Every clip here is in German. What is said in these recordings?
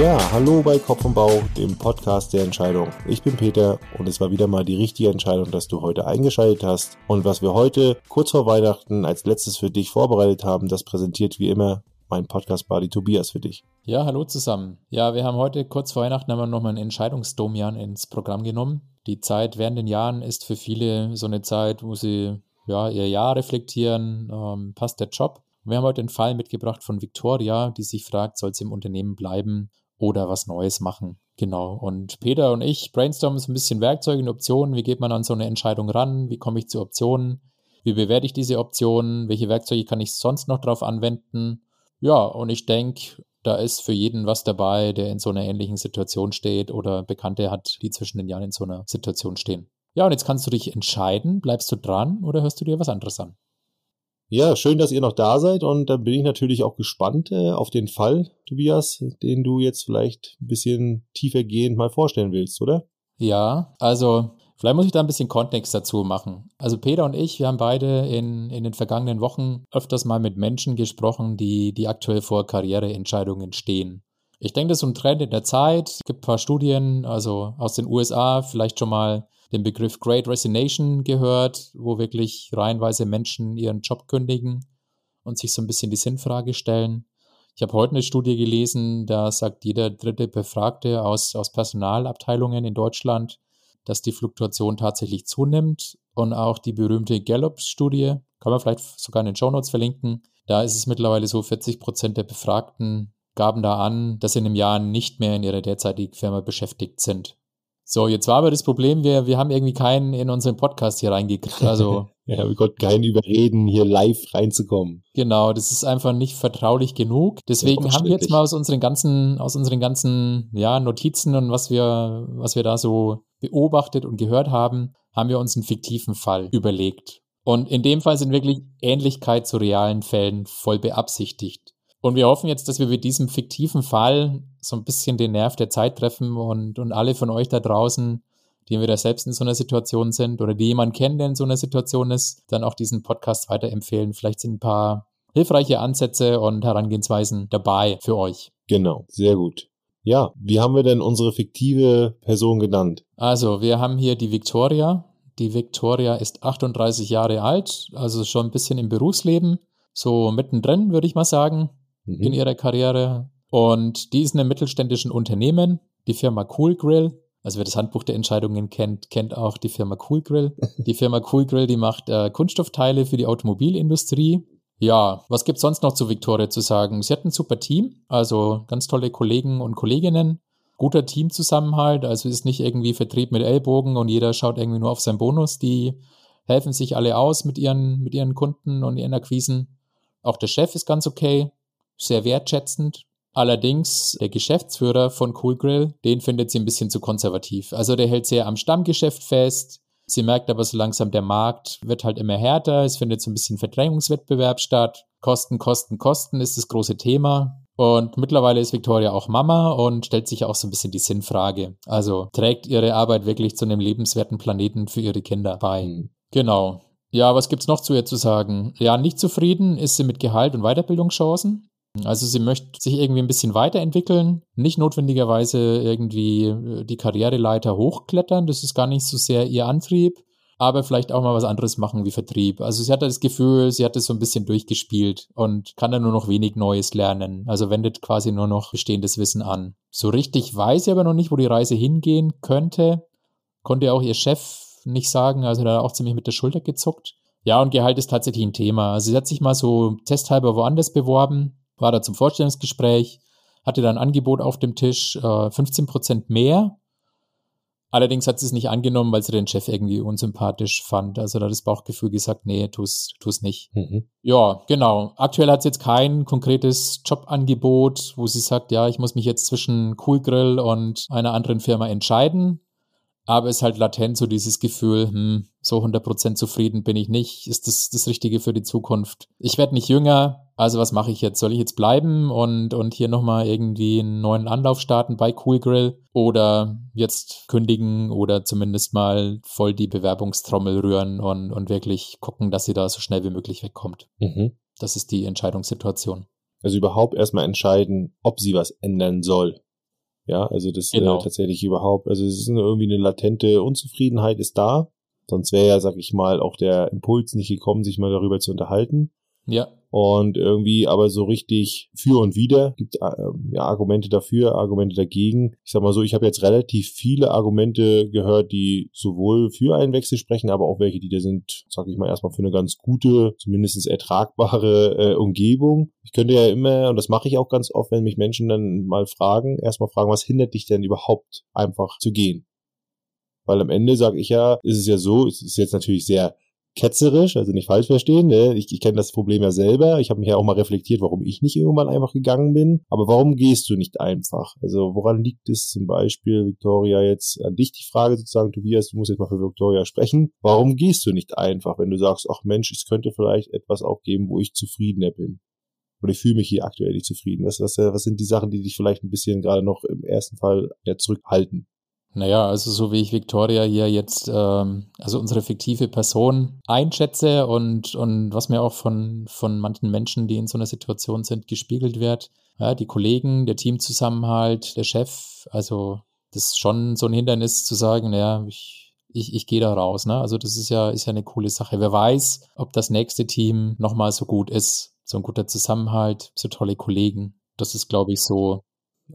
Ja, hallo bei Kopf und Bau, dem Podcast der Entscheidung. Ich bin Peter und es war wieder mal die richtige Entscheidung, dass du heute eingeschaltet hast. Und was wir heute kurz vor Weihnachten als letztes für dich vorbereitet haben, das präsentiert wie immer mein Podcast-Buddy Tobias für dich. Ja, hallo zusammen. Ja, wir haben heute kurz vor Weihnachten haben wir nochmal einen Entscheidungsdomian ins Programm genommen. Die Zeit während den Jahren ist für viele so eine Zeit, wo sie ja, ihr Jahr reflektieren, ähm, passt der Job. Wir haben heute einen Fall mitgebracht von Victoria, die sich fragt, soll sie im Unternehmen bleiben oder was Neues machen. Genau. Und Peter und ich brainstormen so ein bisschen Werkzeuge und Optionen. Wie geht man an so eine Entscheidung ran? Wie komme ich zu Optionen? Wie bewerte ich diese Optionen? Welche Werkzeuge kann ich sonst noch drauf anwenden? Ja, und ich denke, da ist für jeden was dabei, der in so einer ähnlichen Situation steht oder Bekannte hat, die zwischen den Jahren in so einer Situation stehen. Ja, und jetzt kannst du dich entscheiden, bleibst du dran oder hörst du dir was anderes an? Ja, schön, dass ihr noch da seid und da bin ich natürlich auch gespannt äh, auf den Fall, Tobias, den du jetzt vielleicht ein bisschen tiefergehend mal vorstellen willst, oder? Ja, also vielleicht muss ich da ein bisschen Kontext dazu machen. Also Peter und ich, wir haben beide in, in den vergangenen Wochen öfters mal mit Menschen gesprochen, die, die aktuell vor Karriereentscheidungen stehen. Ich denke, das ist ein Trend in der Zeit. Es gibt ein paar Studien, also aus den USA, vielleicht schon mal den Begriff Great Resignation gehört, wo wirklich reihenweise Menschen ihren Job kündigen und sich so ein bisschen die Sinnfrage stellen. Ich habe heute eine Studie gelesen, da sagt jeder dritte Befragte aus, aus Personalabteilungen in Deutschland, dass die Fluktuation tatsächlich zunimmt. Und auch die berühmte Gallup-Studie, kann man vielleicht sogar in den Show Notes verlinken, da ist es mittlerweile so, 40 Prozent der Befragten gaben da an, dass sie in einem Jahr nicht mehr in ihrer derzeitigen Firma beschäftigt sind. So, jetzt war aber das Problem, wir, wir haben irgendwie keinen in unseren Podcast hier reingekriegt. Also. ja, wir konnten keinen überreden, hier live reinzukommen. Genau, das ist einfach nicht vertraulich genug. Deswegen haben wir jetzt mal aus unseren ganzen, aus unseren ganzen, ja, Notizen und was wir, was wir da so beobachtet und gehört haben, haben wir uns einen fiktiven Fall überlegt. Und in dem Fall sind wirklich Ähnlichkeit zu realen Fällen voll beabsichtigt. Und wir hoffen jetzt, dass wir mit diesem fiktiven Fall so ein bisschen den Nerv der Zeit treffen und, und alle von euch da draußen, die entweder selbst in so einer Situation sind oder die jemanden kennen, der in so einer Situation ist, dann auch diesen Podcast weiterempfehlen. Vielleicht sind ein paar hilfreiche Ansätze und Herangehensweisen dabei für euch. Genau, sehr gut. Ja, wie haben wir denn unsere fiktive Person genannt? Also, wir haben hier die Victoria. Die Victoria ist 38 Jahre alt, also schon ein bisschen im Berufsleben, so mittendrin, würde ich mal sagen mhm. in ihrer Karriere. Und die ist in einem mittelständischen Unternehmen, die Firma Cool Grill. Also wer das Handbuch der Entscheidungen kennt, kennt auch die Firma Cool Grill. Die Firma Cool Grill, die macht äh, Kunststoffteile für die Automobilindustrie. Ja, was gibt's sonst noch zu Victoria zu sagen? Sie hat ein super Team, also ganz tolle Kollegen und Kolleginnen. Guter Teamzusammenhalt, also ist nicht irgendwie Vertrieb mit Ellbogen und jeder schaut irgendwie nur auf seinen Bonus. Die helfen sich alle aus mit ihren, mit ihren Kunden und ihren Akquisen. Auch der Chef ist ganz okay sehr wertschätzend. Allerdings, der Geschäftsführer von Cool Grill, den findet sie ein bisschen zu konservativ. Also der hält sehr am Stammgeschäft fest. Sie merkt aber so langsam, der Markt wird halt immer härter. Es findet so ein bisschen Verdrängungswettbewerb statt. Kosten, Kosten, Kosten ist das große Thema. Und mittlerweile ist Victoria auch Mama und stellt sich auch so ein bisschen die Sinnfrage. Also trägt ihre Arbeit wirklich zu einem lebenswerten Planeten für ihre Kinder bei. Mhm. Genau. Ja, was gibt's noch zu ihr zu sagen? Ja, nicht zufrieden ist sie mit Gehalt und Weiterbildungschancen. Also sie möchte sich irgendwie ein bisschen weiterentwickeln, nicht notwendigerweise irgendwie äh, die Karriereleiter hochklettern, das ist gar nicht so sehr ihr Antrieb, aber vielleicht auch mal was anderes machen wie Vertrieb. Also sie hat das Gefühl, sie hat es so ein bisschen durchgespielt und kann dann nur noch wenig Neues lernen, also wendet quasi nur noch bestehendes Wissen an. So richtig weiß sie aber noch nicht, wo die Reise hingehen könnte, konnte auch ihr Chef nicht sagen, also da auch ziemlich mit der Schulter gezuckt. Ja, und Gehalt ist tatsächlich ein Thema. Also sie hat sich mal so testhalber woanders beworben, war da zum Vorstellungsgespräch, hatte dann ein Angebot auf dem Tisch, äh, 15 Prozent mehr. Allerdings hat sie es nicht angenommen, weil sie den Chef irgendwie unsympathisch fand. Also da hat das Bauchgefühl gesagt, nee, tu's, tu's nicht. Mhm. Ja, genau. Aktuell hat sie jetzt kein konkretes Jobangebot, wo sie sagt, ja, ich muss mich jetzt zwischen Cool Grill und einer anderen Firma entscheiden. Aber es ist halt latent so dieses Gefühl, hm, so 100% zufrieden bin ich nicht. Ist das das Richtige für die Zukunft? Ich werde nicht jünger, also was mache ich jetzt? Soll ich jetzt bleiben und, und hier nochmal irgendwie einen neuen Anlauf starten bei Cool Grill oder jetzt kündigen oder zumindest mal voll die Bewerbungstrommel rühren und, und wirklich gucken, dass sie da so schnell wie möglich wegkommt? Mhm. Das ist die Entscheidungssituation. Also überhaupt erstmal entscheiden, ob sie was ändern soll. Ja, also das genau. äh, tatsächlich überhaupt, also es ist irgendwie eine latente Unzufriedenheit ist da. Sonst wäre ja, sag ich mal, auch der Impuls nicht gekommen, sich mal darüber zu unterhalten. Ja. Und irgendwie aber so richtig für und wider gibt äh, ja, Argumente dafür, Argumente dagegen. Ich sag mal so, ich habe jetzt relativ viele Argumente gehört, die sowohl für einen Wechsel sprechen, aber auch welche, die da sind, sag ich mal, erstmal für eine ganz gute, zumindest ertragbare äh, Umgebung. Ich könnte ja immer, und das mache ich auch ganz oft, wenn mich Menschen dann mal fragen, erstmal fragen, was hindert dich denn überhaupt einfach zu gehen? Weil am Ende sage ich ja, ist es ja so, es ist jetzt natürlich sehr ketzerisch, also nicht falsch verstehen. Ne? Ich, ich kenne das Problem ja selber. Ich habe mich ja auch mal reflektiert, warum ich nicht irgendwann einfach gegangen bin. Aber warum gehst du nicht einfach? Also woran liegt es zum Beispiel, Victoria, jetzt an dich die Frage sozusagen, Tobias, du musst jetzt mal für Victoria sprechen. Warum gehst du nicht einfach, wenn du sagst, ach Mensch, es könnte vielleicht etwas auch geben, wo ich zufriedener bin? Oder ich fühle mich hier aktuell nicht zufrieden. Was, was, was sind die Sachen, die dich vielleicht ein bisschen gerade noch im ersten Fall ja, zurückhalten? Naja, also so wie ich Victoria hier jetzt, ähm, also unsere fiktive Person einschätze und, und was mir auch von, von manchen Menschen, die in so einer Situation sind, gespiegelt wird. Ja, die Kollegen, der Teamzusammenhalt, der Chef, also das ist schon so ein Hindernis zu sagen, naja, ich, ich, ich gehe da raus. Ne? Also das ist ja, ist ja eine coole Sache. Wer weiß, ob das nächste Team nochmal so gut ist. So ein guter Zusammenhalt, so tolle Kollegen. Das ist, glaube ich, so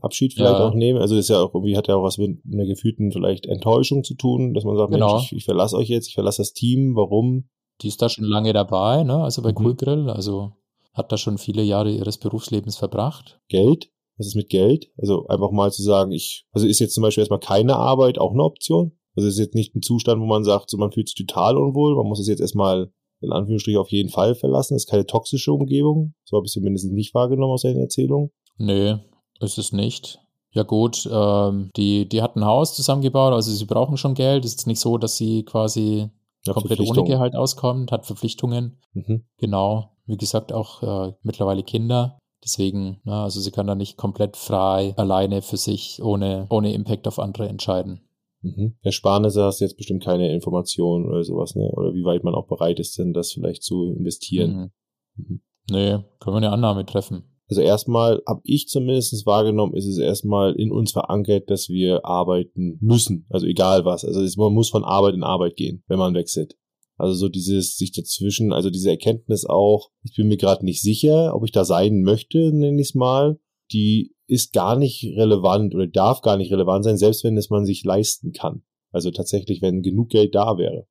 Abschied vielleicht ja. auch nehmen. Also ist ja auch irgendwie hat ja auch was mit einer gefühlten vielleicht Enttäuschung zu tun, dass man sagt, genau. Mensch, ich, ich verlasse euch jetzt, ich verlasse das Team, warum? Die ist da schon lange dabei, ne? Also bei mhm. Cool Grill, also hat da schon viele Jahre ihres Berufslebens verbracht. Geld? Was ist mit Geld? Also einfach mal zu sagen, ich, also ist jetzt zum Beispiel erstmal keine Arbeit auch eine Option? Also ist jetzt nicht ein Zustand, wo man sagt, so man fühlt sich total unwohl, man muss es jetzt erstmal in Anführungsstrichen auf jeden Fall verlassen. Das ist keine toxische Umgebung. So habe ich es zumindest nicht wahrgenommen aus deiner Erzählung. Nö, ist es nicht. Ja gut, ähm, die, die hat ein Haus zusammengebaut, also sie brauchen schon Geld. Es ist nicht so, dass sie quasi ja, komplett ohne Gehalt auskommt, hat Verpflichtungen. Mhm. Genau, wie gesagt, auch äh, mittlerweile Kinder. Deswegen, na, also sie kann da nicht komplett frei alleine für sich ohne, ohne Impact auf andere entscheiden. Mhm. Ersparnisse hast du jetzt bestimmt keine Informationen oder sowas, ne? Oder wie weit man auch bereit ist, denn das vielleicht zu investieren. Mhm. Mhm. Nee, können wir eine Annahme treffen. Also erstmal habe ich zumindest wahrgenommen, ist es erstmal in uns verankert, dass wir arbeiten müssen. Also egal was. Also man muss von Arbeit in Arbeit gehen, wenn man wechselt. Also so dieses sich dazwischen, also diese Erkenntnis auch, ich bin mir gerade nicht sicher, ob ich da sein möchte, nenne ich es mal, die ist gar nicht relevant oder darf gar nicht relevant sein, selbst wenn es man sich leisten kann. Also tatsächlich, wenn genug Geld da wäre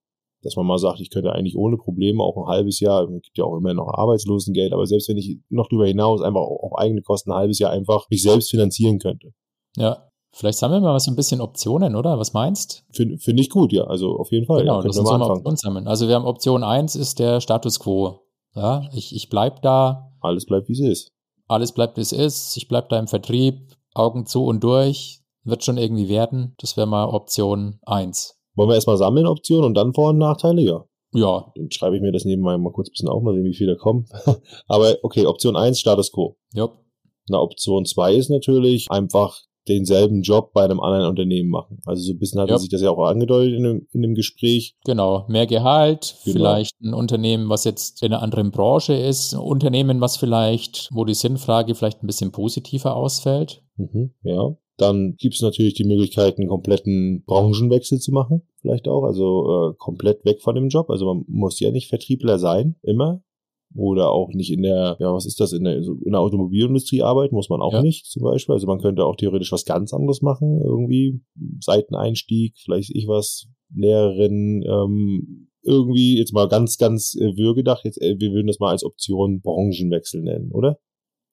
dass man mal sagt, ich könnte eigentlich ohne Probleme auch ein halbes Jahr, es gibt ja auch immer noch Arbeitslosengeld, aber selbst wenn ich noch darüber hinaus einfach auf eigene Kosten ein halbes Jahr einfach mich selbst finanzieren könnte. Ja, vielleicht sammeln wir mal so ein bisschen Optionen, oder? Was meinst? Finde find ich gut, ja, also auf jeden Fall. Genau, ja, lass uns mal Optionen sammeln. Also wir haben Option 1 ist der Status Quo. Ja, ich, ich bleib da. Alles bleibt, wie es ist. Alles bleibt, wie es ist. Ich bleib da im Vertrieb, Augen zu und durch. Wird schon irgendwie werden. Das wäre mal Option 1. Wollen wir erstmal sammeln Optionen und dann Vor- und Nachteile? Ja. Ja. Dann schreibe ich mir das nebenbei mal kurz ein bisschen auf, mal sehen, wie viele kommen. Aber okay, Option 1, Status Quo. Ja. Na, Option 2 ist natürlich einfach denselben Job bei einem anderen Unternehmen machen. Also so ein bisschen hat ja. sich das ja auch angedeutet in dem, in dem Gespräch. Genau, mehr Gehalt, genau. vielleicht ein Unternehmen, was jetzt in einer anderen Branche ist, ein Unternehmen, was vielleicht, wo die Sinnfrage vielleicht ein bisschen positiver ausfällt. Mhm, ja. Dann gibt es natürlich die Möglichkeit, einen kompletten Branchenwechsel zu machen, vielleicht auch, also äh, komplett weg von dem Job. Also man muss ja nicht Vertriebler sein, immer. Oder auch nicht in der, ja, was ist das, in der, in der Automobilindustrie arbeiten, muss man auch ja. nicht zum Beispiel. Also man könnte auch theoretisch was ganz anderes machen, irgendwie Seiteneinstieg, vielleicht ich was, Lehrerin, ähm, irgendwie jetzt mal ganz, ganz äh, würgedacht, jetzt, äh, wir würden das mal als Option Branchenwechsel nennen, oder?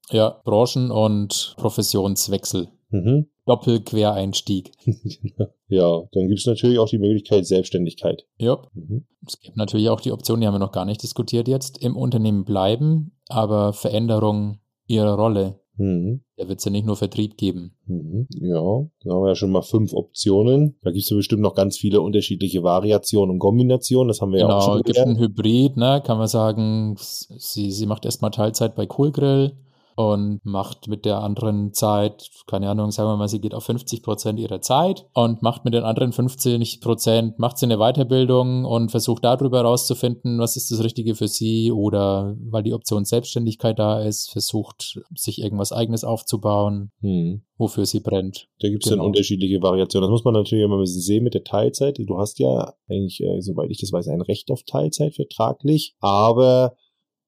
Ja, Branchen- und Professionswechsel. Mhm. Doppelquereinstieg. ja, dann gibt es natürlich auch die Möglichkeit Selbstständigkeit. Ja. Mhm. Es gibt natürlich auch die Option, die haben wir noch gar nicht diskutiert jetzt, im Unternehmen bleiben, aber Veränderung ihrer Rolle. Mhm. Da wird es ja nicht nur Vertrieb geben. Mhm. Ja, da haben wir ja schon mal fünf Optionen. Da gibt es ja bestimmt noch ganz viele unterschiedliche Variationen und Kombinationen. Das haben wir genau, ja auch schon Genau, es gibt ein Hybrid, ne? kann man sagen, sie, sie macht erstmal Teilzeit bei Coolgrill und macht mit der anderen Zeit, keine Ahnung, sagen wir mal, sie geht auf 50 Prozent ihrer Zeit und macht mit den anderen 50 Prozent, macht sie eine Weiterbildung und versucht darüber herauszufinden, was ist das Richtige für sie oder weil die Option Selbstständigkeit da ist, versucht sich irgendwas eigenes aufzubauen, hm. wofür sie brennt. Da gibt es genau. dann unterschiedliche Variationen. Das muss man natürlich immer ein bisschen sehen mit der Teilzeit. Du hast ja eigentlich, äh, soweit ich das weiß, ein Recht auf Teilzeit vertraglich, aber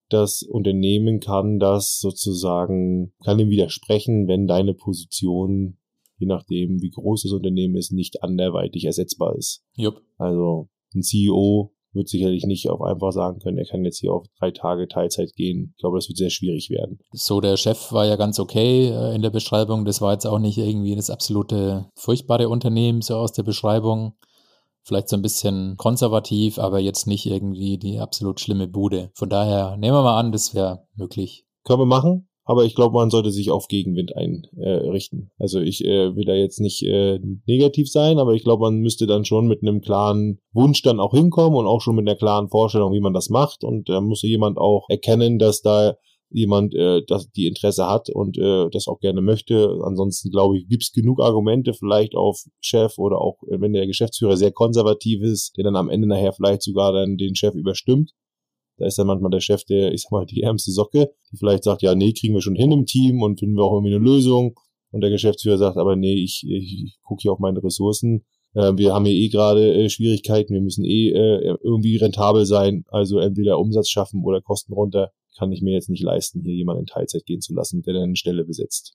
das Unternehmen kann das sozusagen, kann dem widersprechen, wenn deine Position, je nachdem wie groß das Unternehmen ist, nicht anderweitig ersetzbar ist. Jupp. Also ein CEO wird sicherlich nicht auf einfach sagen können, er kann jetzt hier auf drei Tage Teilzeit gehen. Ich glaube, das wird sehr schwierig werden. So, der Chef war ja ganz okay äh, in der Beschreibung. Das war jetzt auch nicht irgendwie das absolute furchtbare Unternehmen, so aus der Beschreibung vielleicht so ein bisschen konservativ, aber jetzt nicht irgendwie die absolut schlimme Bude. Von daher nehmen wir mal an, das wäre möglich. Können wir machen, aber ich glaube, man sollte sich auf Gegenwind einrichten. Äh, also ich äh, will da jetzt nicht äh, negativ sein, aber ich glaube, man müsste dann schon mit einem klaren Wunsch dann auch hinkommen und auch schon mit einer klaren Vorstellung, wie man das macht. Und da muss jemand auch erkennen, dass da jemand äh, das die Interesse hat und äh, das auch gerne möchte. Ansonsten glaube ich, gibt es genug Argumente vielleicht auf Chef oder auch äh, wenn der Geschäftsführer sehr konservativ ist, der dann am Ende nachher vielleicht sogar dann den Chef überstimmt. Da ist dann manchmal der Chef, der, ich sag mal, die ärmste Socke, die vielleicht sagt, ja, nee, kriegen wir schon hin im Team und finden wir auch irgendwie eine Lösung. Und der Geschäftsführer sagt, aber nee, ich, ich, ich gucke hier auf meine Ressourcen. Äh, wir haben hier eh gerade äh, Schwierigkeiten, wir müssen eh äh, irgendwie rentabel sein, also entweder Umsatz schaffen oder Kosten runter kann ich mir jetzt nicht leisten, hier jemanden in Teilzeit gehen zu lassen, der dann eine Stelle besetzt.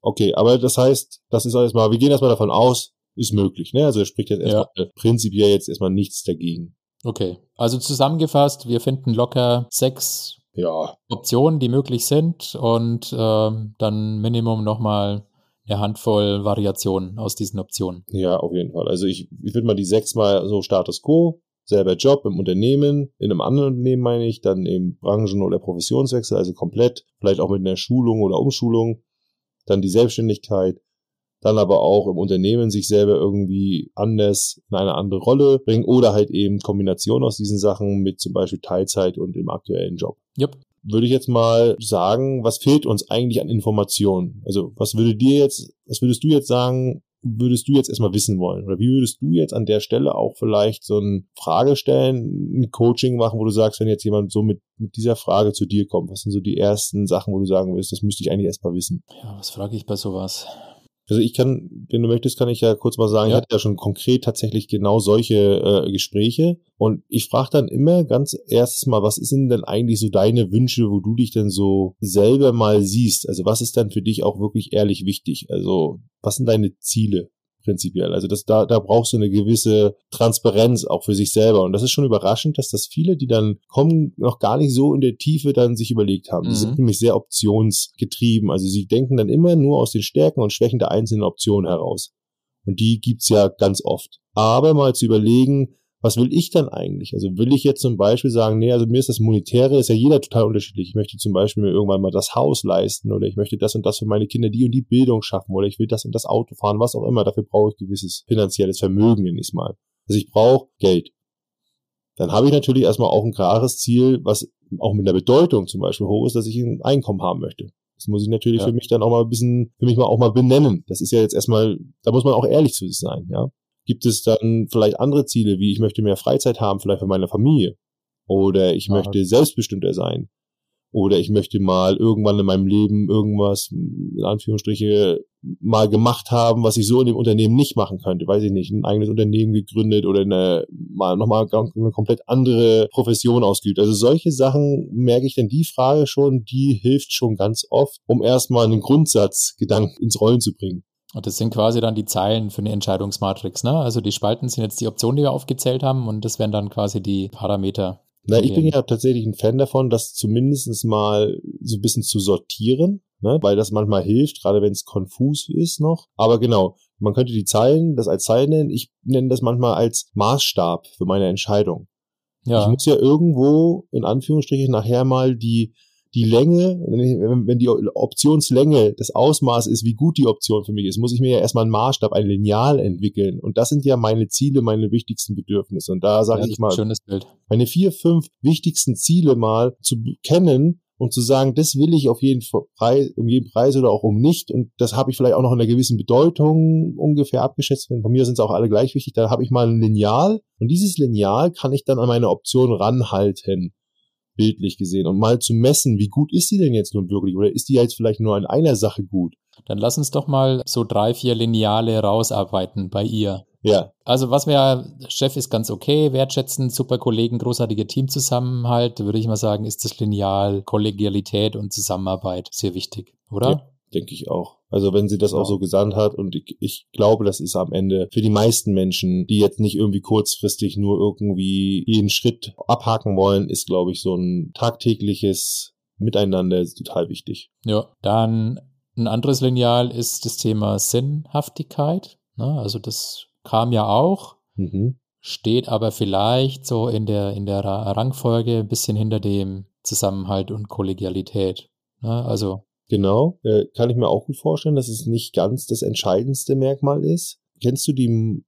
Okay, aber das heißt, das ist erstmal, wir gehen erstmal davon aus, ist möglich, ne? Also spricht jetzt erstmal ja. prinzipiell jetzt erstmal nichts dagegen. Okay, also zusammengefasst, wir finden locker sechs ja. Optionen, die möglich sind und ähm, dann Minimum nochmal eine Handvoll Variationen aus diesen Optionen. Ja, auf jeden Fall. Also ich, ich würde mal die sechs mal so Status Quo selber Job im Unternehmen, in einem anderen Unternehmen meine ich, dann eben Branchen- oder Professionswechsel, also komplett, vielleicht auch mit einer Schulung oder Umschulung, dann die Selbstständigkeit, dann aber auch im Unternehmen sich selber irgendwie anders in eine andere Rolle bringen oder halt eben Kombination aus diesen Sachen mit zum Beispiel Teilzeit und im aktuellen Job. Yep. Würde ich jetzt mal sagen, was fehlt uns eigentlich an Informationen? Also was würde dir jetzt, was würdest du jetzt sagen, würdest du jetzt erstmal wissen wollen? Oder wie würdest du jetzt an der Stelle auch vielleicht so eine Frage stellen, ein Coaching machen, wo du sagst, wenn jetzt jemand so mit, mit dieser Frage zu dir kommt, was sind so die ersten Sachen, wo du sagen willst, das müsste ich eigentlich erstmal wissen? Ja, was frage ich bei sowas? Also ich kann, wenn du möchtest, kann ich ja kurz mal sagen, ja. ich hatte ja schon konkret tatsächlich genau solche äh, Gespräche und ich frage dann immer ganz erstes mal, was sind denn eigentlich so deine Wünsche, wo du dich denn so selber mal siehst? Also was ist dann für dich auch wirklich ehrlich wichtig? Also was sind deine Ziele? Prinzipiell. Also das, da, da brauchst du eine gewisse Transparenz auch für sich selber. Und das ist schon überraschend, dass das viele, die dann kommen, noch gar nicht so in der Tiefe dann sich überlegt haben. Mhm. Die sind mhm. nämlich sehr optionsgetrieben. Also sie denken dann immer nur aus den Stärken und Schwächen der einzelnen Optionen heraus. Und die gibt's ja ganz oft. Aber mal zu überlegen, was will ich dann eigentlich? Also will ich jetzt zum Beispiel sagen, nee, also mir ist das Monetäre, ist ja jeder total unterschiedlich. Ich möchte zum Beispiel mir irgendwann mal das Haus leisten oder ich möchte das und das für meine Kinder, die und die Bildung schaffen oder ich will das und das Auto fahren, was auch immer. Dafür brauche ich gewisses finanzielles Vermögen, nenne ich mal. Also ich brauche Geld. Dann habe ich natürlich erstmal auch ein klares Ziel, was auch mit der Bedeutung zum Beispiel hoch ist, dass ich ein Einkommen haben möchte. Das muss ich natürlich ja. für mich dann auch mal ein bisschen, für mich mal auch mal benennen. Das ist ja jetzt erstmal, da muss man auch ehrlich zu sich sein, ja. Gibt es dann vielleicht andere Ziele, wie ich möchte mehr Freizeit haben, vielleicht für meine Familie? Oder ich Aha. möchte selbstbestimmter sein? Oder ich möchte mal irgendwann in meinem Leben irgendwas, in Anführungsstriche, mal gemacht haben, was ich so in dem Unternehmen nicht machen könnte. Weiß ich nicht, ein eigenes Unternehmen gegründet oder eine, mal nochmal eine komplett andere Profession ausgeübt. Also solche Sachen merke ich denn die Frage schon, die hilft schon ganz oft, um erstmal einen Grundsatzgedanken ins Rollen zu bringen. Und das sind quasi dann die Zeilen für eine Entscheidungsmatrix, ne? Also die Spalten sind jetzt die Optionen, die wir aufgezählt haben und das wären dann quasi die Parameter. Na, ich bin ja tatsächlich ein Fan davon, das zumindest mal so ein bisschen zu sortieren, ne? weil das manchmal hilft, gerade wenn es konfus ist noch. Aber genau, man könnte die Zeilen, das als Zeilen nennen. Ich nenne das manchmal als Maßstab für meine Entscheidung. Ja. Ich muss ja irgendwo, in Anführungsstrichen, nachher mal die die Länge, wenn die Optionslänge das Ausmaß ist, wie gut die Option für mich ist, muss ich mir ja erstmal einen Maßstab, ein Lineal entwickeln. Und das sind ja meine Ziele, meine wichtigsten Bedürfnisse. Und da sage ja, ich mal, meine vier, fünf wichtigsten Ziele mal zu kennen, und zu sagen, das will ich auf jeden Preis, um jeden Preis oder auch um nicht. Und das habe ich vielleicht auch noch in einer gewissen Bedeutung ungefähr abgeschätzt. Von mir sind es auch alle gleich wichtig. Da habe ich mal ein Lineal und dieses Lineal kann ich dann an meine Option ranhalten, bildlich gesehen, und mal zu messen, wie gut ist die denn jetzt nun wirklich? Oder ist die jetzt vielleicht nur an einer Sache gut? Dann lass uns doch mal so drei, vier Lineale rausarbeiten bei ihr. Ja. Also was wir, Chef ist ganz okay, wertschätzen, super Kollegen, großartige Teamzusammenhalt, würde ich mal sagen, ist das Lineal, Kollegialität und Zusammenarbeit sehr wichtig, oder? Ja, denke ich auch. Also wenn sie das ja. auch so gesandt hat und ich, ich glaube, das ist am Ende für die meisten Menschen, die jetzt nicht irgendwie kurzfristig nur irgendwie jeden Schritt abhaken wollen, ist, glaube ich, so ein tagtägliches Miteinander total wichtig. Ja, dann ein anderes Lineal ist das Thema Sinnhaftigkeit. Ne? Also das kam ja auch, mhm. steht aber vielleicht so in der, in der Rangfolge ein bisschen hinter dem Zusammenhalt und Kollegialität. Ne? Also. Genau, äh, kann ich mir auch gut vorstellen, dass es nicht ganz das entscheidendste Merkmal ist. Kennst du die,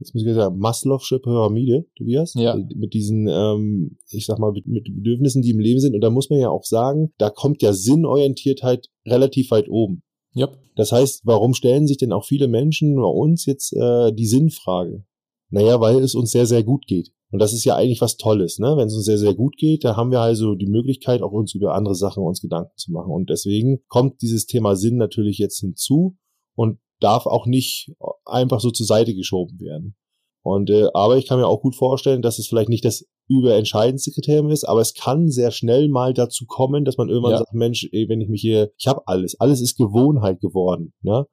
jetzt muss ich sagen, Maslow'sche Pyramide, Tobias? Ja. Mit diesen, ähm, ich sag mal, mit, mit Bedürfnissen, die im Leben sind. Und da muss man ja auch sagen, da kommt ja Sinnorientiertheit relativ weit oben. Yep. Das heißt, warum stellen sich denn auch viele Menschen bei uns jetzt äh, die Sinnfrage? Naja, weil es uns sehr, sehr gut geht. Und das ist ja eigentlich was Tolles, ne? Wenn es uns sehr, sehr gut geht, da haben wir also die Möglichkeit, auch uns über andere Sachen uns Gedanken zu machen. Und deswegen kommt dieses Thema Sinn natürlich jetzt hinzu und darf auch nicht einfach so zur Seite geschoben werden. Und äh, aber ich kann mir auch gut vorstellen, dass es vielleicht nicht das überentscheidendste Kriterium ist, aber es kann sehr schnell mal dazu kommen, dass man irgendwann ja. sagt, Mensch, ey, wenn ich mich hier, ich habe alles, alles ist Gewohnheit geworden, ne?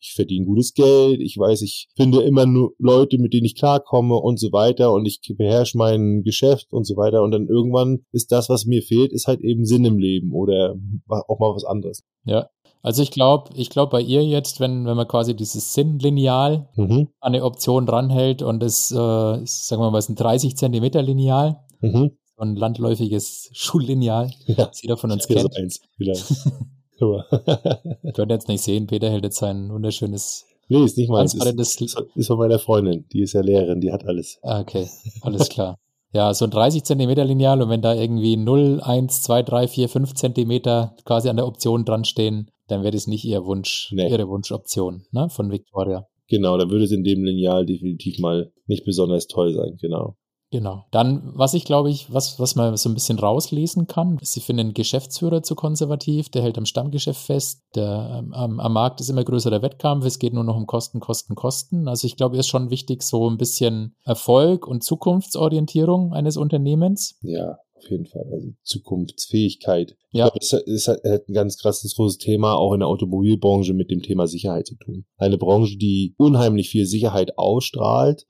Ich verdiene gutes Geld, ich weiß, ich finde immer nur Leute, mit denen ich klarkomme und so weiter und ich beherrsche mein Geschäft und so weiter und dann irgendwann ist das, was mir fehlt, ist halt eben Sinn im Leben oder auch mal was anderes. Ja, also ich glaube, ich glaube bei ihr jetzt, wenn, wenn man quasi dieses Sinnlineal mhm. an eine Option ranhält und es, äh, sagen wir mal, ist ein 30 Zentimeter Lineal, mhm. so ein landläufiges Schullineal, ja. das jeder von uns kennt. So eins, Könnt ihr jetzt nicht sehen, Peter hält jetzt sein wunderschönes Nee, ist nicht meins. Ist, ist, ist von meiner Freundin, die ist ja Lehrerin, die hat alles. Ah, okay, alles klar. Ja, so ein 30 Zentimeter Lineal und wenn da irgendwie 0, 1, 2, 3, 4, 5 Zentimeter quasi an der Option dran stehen, dann wäre das nicht ihr Wunsch, nee. ihre Wunschoption ne, von Victoria. Genau, dann würde es in dem Lineal definitiv mal nicht besonders toll sein, genau. Genau. Dann, was ich glaube ich, was, was man so ein bisschen rauslesen kann, sie finden den Geschäftsführer zu konservativ, der hält am Stammgeschäft fest, der, ähm, am Markt ist immer größer der Wettkampf, es geht nur noch um Kosten, Kosten, Kosten. Also ich glaube, ist schon wichtig, so ein bisschen Erfolg und Zukunftsorientierung eines Unternehmens. Ja auf jeden Fall. Also Zukunftsfähigkeit. Ja. Glaube, es, hat, hat ein ganz krasses großes Thema auch in der Automobilbranche mit dem Thema Sicherheit zu tun. Eine Branche, die unheimlich viel Sicherheit ausstrahlt,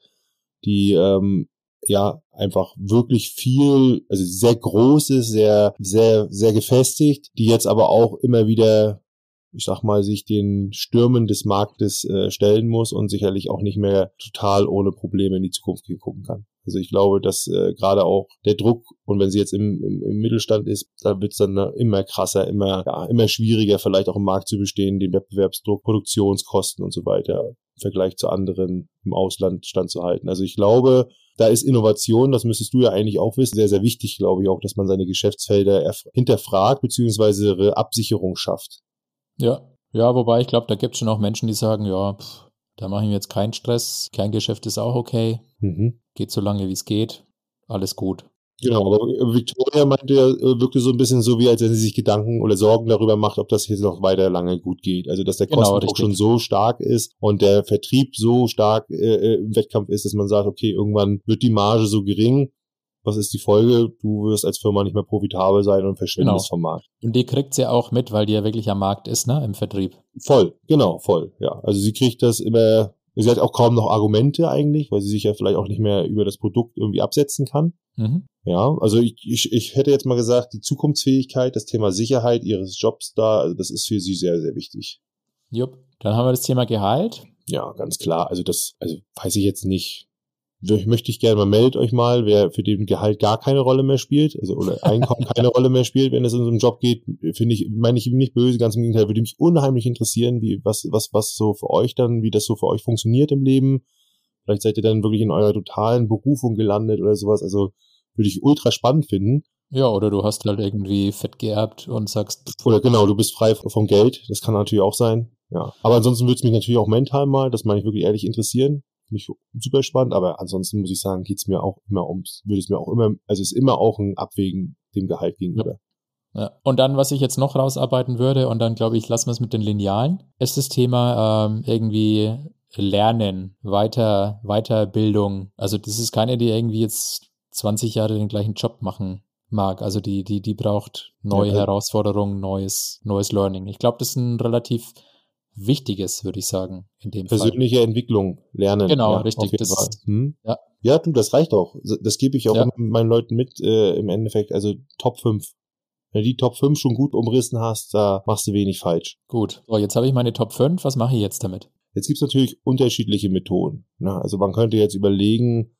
die ähm, ja einfach wirklich viel, also sehr groß sehr, sehr, sehr gefestigt, die jetzt aber auch immer wieder ich sag mal, sich den Stürmen des Marktes äh, stellen muss und sicherlich auch nicht mehr total ohne Probleme in die Zukunft gucken kann. Also ich glaube, dass äh, gerade auch der Druck und wenn sie jetzt im, im, im Mittelstand ist, da wird es dann äh, immer krasser, immer ja, immer schwieriger, vielleicht auch im Markt zu bestehen, den Wettbewerbsdruck, Produktionskosten und so weiter im Vergleich zu anderen im Ausland standzuhalten. Also ich glaube, da ist Innovation, das müsstest du ja eigentlich auch wissen, sehr, sehr wichtig, glaube ich auch, dass man seine Geschäftsfelder hinterfragt beziehungsweise Absicherung schafft. Ja, ja, wobei ich glaube, da gibt es schon auch Menschen, die sagen, ja, pff, da mache ich mir jetzt keinen Stress, Kerngeschäft ist auch okay, mhm. geht so lange wie es geht, alles gut. Genau, aber Victoria meinte ja äh, wirklich so ein bisschen so, wie als wenn sie sich Gedanken oder Sorgen darüber macht, ob das jetzt noch weiter lange gut geht. Also dass der genau, Kostendruck schon so stark ist und der Vertrieb so stark äh, äh, im Wettkampf ist, dass man sagt, okay, irgendwann wird die Marge so gering, was ist die Folge? Du wirst als Firma nicht mehr profitabel sein und verschwindest genau. vom Markt. Und die kriegt sie auch mit, weil die ja wirklich am Markt ist, ne, im Vertrieb. Voll, genau, voll, ja. Also sie kriegt das immer, sie hat auch kaum noch Argumente eigentlich, weil sie sich ja vielleicht auch nicht mehr über das Produkt irgendwie absetzen kann. Mhm. Ja, also ich, ich, ich hätte jetzt mal gesagt, die Zukunftsfähigkeit, das Thema Sicherheit ihres Jobs da, also das ist für sie sehr, sehr wichtig. Jupp. Dann haben wir das Thema Gehalt. Ja, ganz klar. Also das, also weiß ich jetzt nicht möchte ich gerne mal, meldet euch mal, wer für den Gehalt gar keine Rolle mehr spielt, also oder Einkommen keine Rolle mehr spielt, wenn es in so einen Job geht, finde ich, meine ich nicht böse, ganz im Gegenteil, würde mich unheimlich interessieren, wie, was, was, was so für euch dann, wie das so für euch funktioniert im Leben. Vielleicht seid ihr dann wirklich in eurer totalen Berufung gelandet oder sowas, also würde ich ultra spannend finden. Ja, oder du hast halt irgendwie fett geerbt und sagst. Oder genau, du bist frei vom Geld. Das kann natürlich auch sein. Ja. Aber ansonsten würde es mich natürlich auch mental mal, das meine ich wirklich ehrlich interessieren. Mich super spannend, aber ansonsten muss ich sagen, geht's mir auch immer ums, würde es mir auch immer, also es ist immer auch ein Abwägen dem Gehalt gegenüber. Ja. ja. Und dann, was ich jetzt noch rausarbeiten würde, und dann glaube ich, lassen wir es mit den Linealen, ist das Thema ähm, irgendwie Lernen, Weiter, Weiterbildung. Also das ist keine, die irgendwie jetzt 20 Jahre den gleichen Job machen mag. Also die, die, die braucht neue ja, Herausforderungen, neues, neues Learning. Ich glaube, das ist ein relativ wichtiges, würde ich sagen, in dem Persönliche Fall. Entwicklung, lernen. Genau, ja, richtig. Das, hm? ja. ja, du, das reicht auch. Das gebe ich auch ja. meinen Leuten mit äh, im Endeffekt. Also Top 5. Wenn du die Top 5 schon gut umrissen hast, da machst du wenig falsch. Gut. So, jetzt habe ich meine Top 5. Was mache ich jetzt damit? Jetzt gibt's natürlich unterschiedliche Methoden. Ne? Also man könnte jetzt überlegen,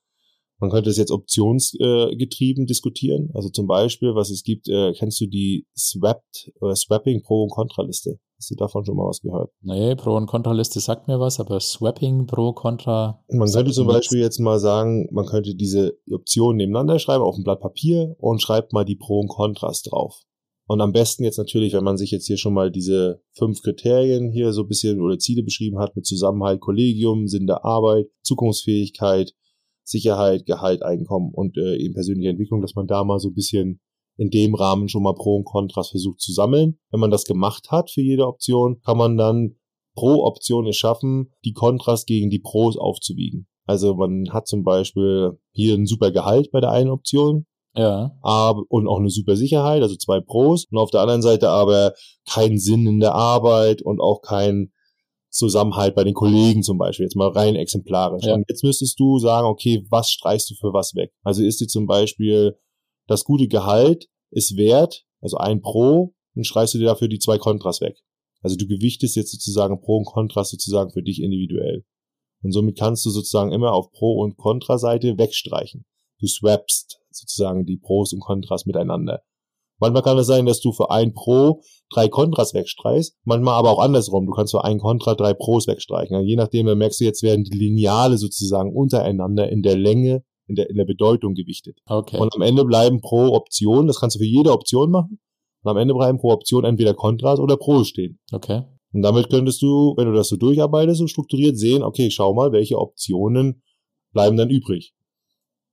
man könnte es jetzt optionsgetrieben äh, diskutieren. Also zum Beispiel, was es gibt, äh, kennst du die Swapped oder Swapping Pro- und Kontraliste? Hast du davon schon mal was gehört? Nee, Pro- und Kontraliste sagt mir was, aber Swapping Pro, Kontra. Man könnte zum Beispiel jetzt mal sagen, man könnte diese Optionen nebeneinander schreiben auf ein Blatt Papier und schreibt mal die Pro und Kontras drauf. Und am besten jetzt natürlich, wenn man sich jetzt hier schon mal diese fünf Kriterien hier so ein bisschen oder Ziele beschrieben hat mit Zusammenhalt, Kollegium, Sinn der Arbeit, Zukunftsfähigkeit, Sicherheit, Gehalt, Einkommen und äh, eben persönliche Entwicklung, dass man da mal so ein bisschen in dem Rahmen schon mal Pro und Kontras versucht zu sammeln. Wenn man das gemacht hat für jede Option, kann man dann pro Option es schaffen, die Kontras gegen die Pros aufzuwiegen. Also man hat zum Beispiel hier ein super Gehalt bei der einen Option. Ja. Aber, und auch eine super Sicherheit, also zwei Pros. Und auf der anderen Seite aber keinen Sinn in der Arbeit und auch kein Zusammenhalt bei den Kollegen zum Beispiel, jetzt mal rein exemplarisch. Ja. Und jetzt müsstest du sagen, okay, was streichst du für was weg? Also ist dir zum Beispiel das gute Gehalt ist wert, also ein Pro, dann streichst du dir dafür die zwei Kontras weg. Also du gewichtest jetzt sozusagen Pro und Kontras sozusagen für dich individuell. Und somit kannst du sozusagen immer auf Pro- und Kontraseite wegstreichen. Du swappst sozusagen die Pros und Kontras miteinander. Manchmal kann es sein, dass du für ein Pro drei Kontras wegstreichst, manchmal aber auch andersrum. Du kannst für ein Kontra drei Pros wegstreichen. Also je nachdem, dann merkst du, jetzt werden die Lineale sozusagen untereinander in der Länge, in der, in der Bedeutung gewichtet. Okay. Und am Ende bleiben pro Option, das kannst du für jede Option machen, und am Ende bleiben pro Option entweder Kontras oder Pros stehen. Okay. Und damit könntest du, wenn du das so durcharbeitest und strukturiert sehen, okay, schau mal, welche Optionen bleiben dann übrig.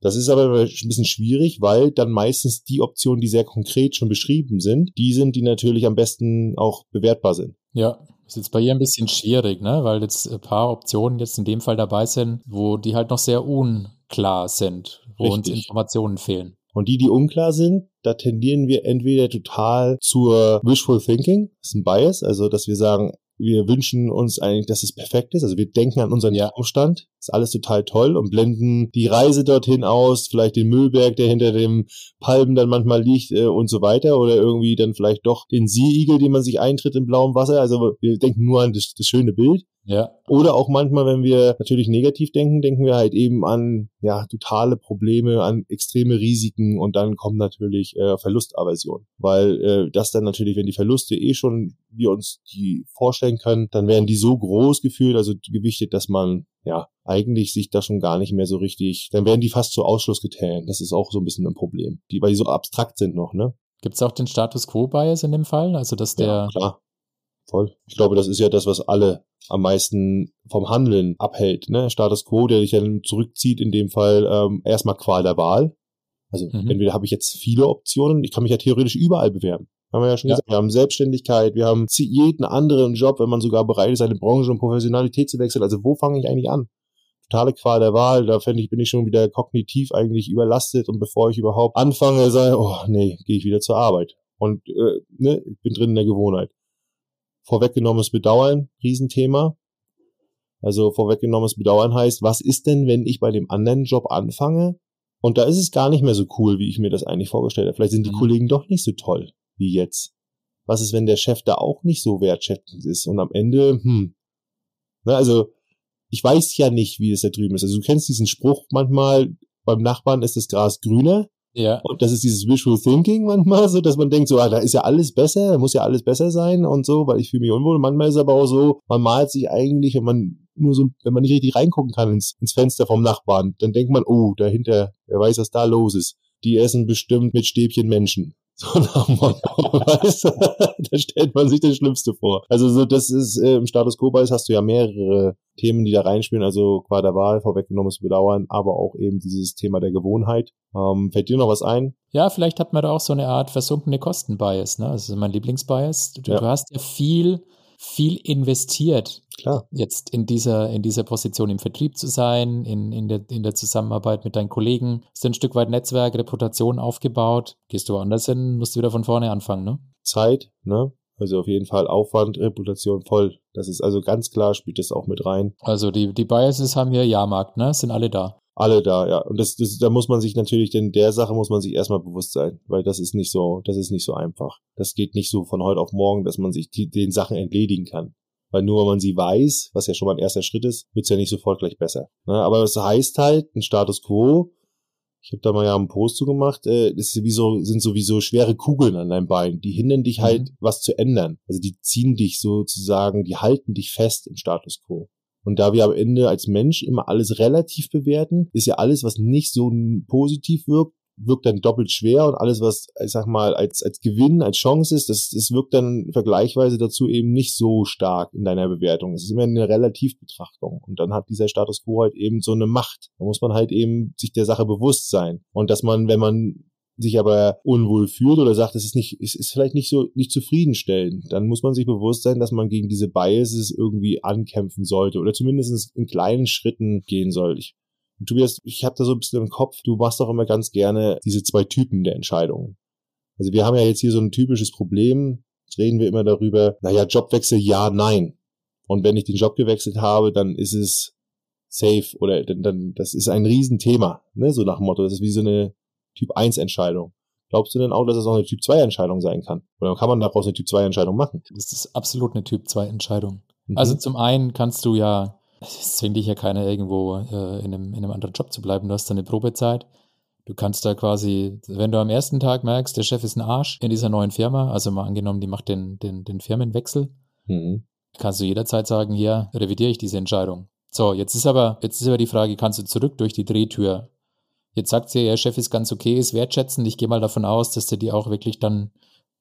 Das ist aber ein bisschen schwierig, weil dann meistens die Optionen, die sehr konkret schon beschrieben sind, die sind, die natürlich am besten auch bewertbar sind. Ja, ist jetzt bei ihr ein bisschen schwierig, ne? weil jetzt ein paar Optionen jetzt in dem Fall dabei sind, wo die halt noch sehr unklar sind, wo Richtig. uns Informationen fehlen. Und die, die unklar sind, da tendieren wir entweder total zur Wishful Thinking, das ist ein Bias, also dass wir sagen, wir wünschen uns eigentlich, dass es perfekt ist. Also wir denken an unseren ja. Umstand. Ist alles total toll und blenden die Reise dorthin aus, vielleicht den Müllberg, der hinter dem Palmen dann manchmal liegt äh, und so weiter. Oder irgendwie dann vielleicht doch den Seeigel, den man sich eintritt im blauen Wasser. Also wir denken nur an das, das schöne Bild. Ja. Oder auch manchmal, wenn wir natürlich negativ denken, denken wir halt eben an ja totale Probleme, an extreme Risiken und dann kommt natürlich äh, Verlustaversion, weil äh, das dann natürlich, wenn die Verluste eh schon wir uns die vorstellen können, dann werden die so groß gefühlt, also gewichtet, dass man ja eigentlich sich da schon gar nicht mehr so richtig, dann werden die fast zu Ausschlusskriterien. Das ist auch so ein bisschen ein Problem, die weil die so abstrakt sind noch, ne? Gibt es auch den Status Quo Bias in dem Fall, also dass der ja, klar voll. Ich glaube, das ist ja das, was alle am meisten vom Handeln abhält. Ne? Status quo, der dich dann zurückzieht, in dem Fall ähm, erstmal Qual der Wahl. Also mhm. entweder habe ich jetzt viele Optionen, ich kann mich ja theoretisch überall bewerben. Haben wir ja schon ja. gesagt. Wir haben Selbstständigkeit, wir haben jeden anderen Job, wenn man sogar bereit ist, eine Branche und Professionalität zu wechseln. Also wo fange ich eigentlich an? Totale Qual der Wahl, da fände ich, bin ich schon wieder kognitiv eigentlich überlastet und bevor ich überhaupt anfange, sage, oh nee, gehe ich wieder zur Arbeit. Und äh, ne, ich bin drin in der Gewohnheit vorweggenommenes Bedauern, Riesenthema. Also vorweggenommenes Bedauern heißt, was ist denn, wenn ich bei dem anderen Job anfange? Und da ist es gar nicht mehr so cool, wie ich mir das eigentlich vorgestellt habe. Vielleicht sind die mhm. Kollegen doch nicht so toll wie jetzt. Was ist, wenn der Chef da auch nicht so wertschätzend ist? Und am Ende, hm. Na, also, ich weiß ja nicht, wie es da drüben ist. Also du kennst diesen Spruch manchmal, beim Nachbarn ist das Gras grüner. Ja. Und das ist dieses Visual Thinking manchmal so, dass man denkt so, ah, da ist ja alles besser, da muss ja alles besser sein und so, weil ich fühle mich unwohl. manchmal ist aber auch so, man malt sich eigentlich, wenn man nur so, wenn man nicht richtig reingucken kann ins, ins Fenster vom Nachbarn, dann denkt man, oh, dahinter, wer weiß, was da los ist. die essen bestimmt mit Stäbchen Menschen. So nach dem Motto, weißt du? da stellt man sich das Schlimmste vor. Also so, das ist äh, im Status Quo ist, hast du ja mehrere Themen, die da reinspielen, also qua der Wahl vorweggenommen zu bedauern, aber auch eben dieses Thema der Gewohnheit. Ähm, fällt dir noch was ein? Ja, vielleicht hat man da auch so eine Art versunkene Kostenbias, ne? Das ist mein Lieblingsbias. Du, ja. du hast ja viel viel investiert, Klar. jetzt in dieser, in dieser Position im Vertrieb zu sein, in, in, der, in der Zusammenarbeit mit deinen Kollegen, hast du ein Stück weit Netzwerk, Reputation aufgebaut. Gehst du woanders hin, musst du wieder von vorne anfangen, ne? Zeit, ne? Also auf jeden Fall Aufwand, Reputation voll. Das ist also ganz klar, spielt das auch mit rein. Also die, die Biases haben hier Jahrmarkt, ne? Sind alle da alle da, ja. Und das, das, da muss man sich natürlich, denn der Sache muss man sich erstmal bewusst sein, weil das ist nicht so, das ist nicht so einfach. Das geht nicht so von heute auf morgen, dass man sich die, den Sachen entledigen kann. Weil nur wenn man sie weiß, was ja schon mal ein erster Schritt ist, wird's ja nicht sofort gleich besser. Ne? Aber das heißt halt, ein Status quo, ich habe da mal ja einen Post zu gemacht, äh, das ist wie so, sind sowieso schwere Kugeln an deinem Bein. Die hindern dich halt, mhm. was zu ändern. Also die ziehen dich sozusagen, die halten dich fest im Status quo. Und da wir am Ende als Mensch immer alles relativ bewerten, ist ja alles, was nicht so positiv wirkt, wirkt dann doppelt schwer und alles, was, ich sag mal, als, als Gewinn, als Chance ist, das, das wirkt dann vergleichsweise dazu eben nicht so stark in deiner Bewertung. Es ist immer eine Relativbetrachtung. Und dann hat dieser Status quo halt eben so eine Macht. Da muss man halt eben sich der Sache bewusst sein. Und dass man, wenn man sich aber unwohl fühlt oder sagt, es ist nicht, es ist vielleicht nicht so, nicht zufriedenstellend, dann muss man sich bewusst sein, dass man gegen diese Biases irgendwie ankämpfen sollte oder zumindest in kleinen Schritten gehen soll. Ich, Tobias, ich habe da so ein bisschen im Kopf, du machst doch immer ganz gerne diese zwei Typen der Entscheidungen. Also wir haben ja jetzt hier so ein typisches Problem, jetzt reden wir immer darüber, naja, Jobwechsel ja, nein. Und wenn ich den Job gewechselt habe, dann ist es safe oder dann, dann das ist ein Riesenthema, ne? So nach dem Motto, das ist wie so eine Typ 1 Entscheidung. Glaubst du denn auch, dass es auch eine Typ 2 Entscheidung sein kann? Oder kann man daraus eine Typ 2 Entscheidung machen? Das ist absolut eine Typ 2 Entscheidung. Mhm. Also zum einen kannst du ja, es zwingt dich ja keiner irgendwo äh, in, einem, in einem anderen Job zu bleiben. Du hast da eine Probezeit. Du kannst da quasi, wenn du am ersten Tag merkst, der Chef ist ein Arsch in dieser neuen Firma, also mal angenommen, die macht den, den, den Firmenwechsel, mhm. kannst du jederzeit sagen, hier revidiere ich diese Entscheidung. So, jetzt ist aber, jetzt ist aber die Frage, kannst du zurück durch die Drehtür Jetzt sagt sie, ihr Chef ist ganz okay, ist wertschätzend. Ich gehe mal davon aus, dass der die auch wirklich dann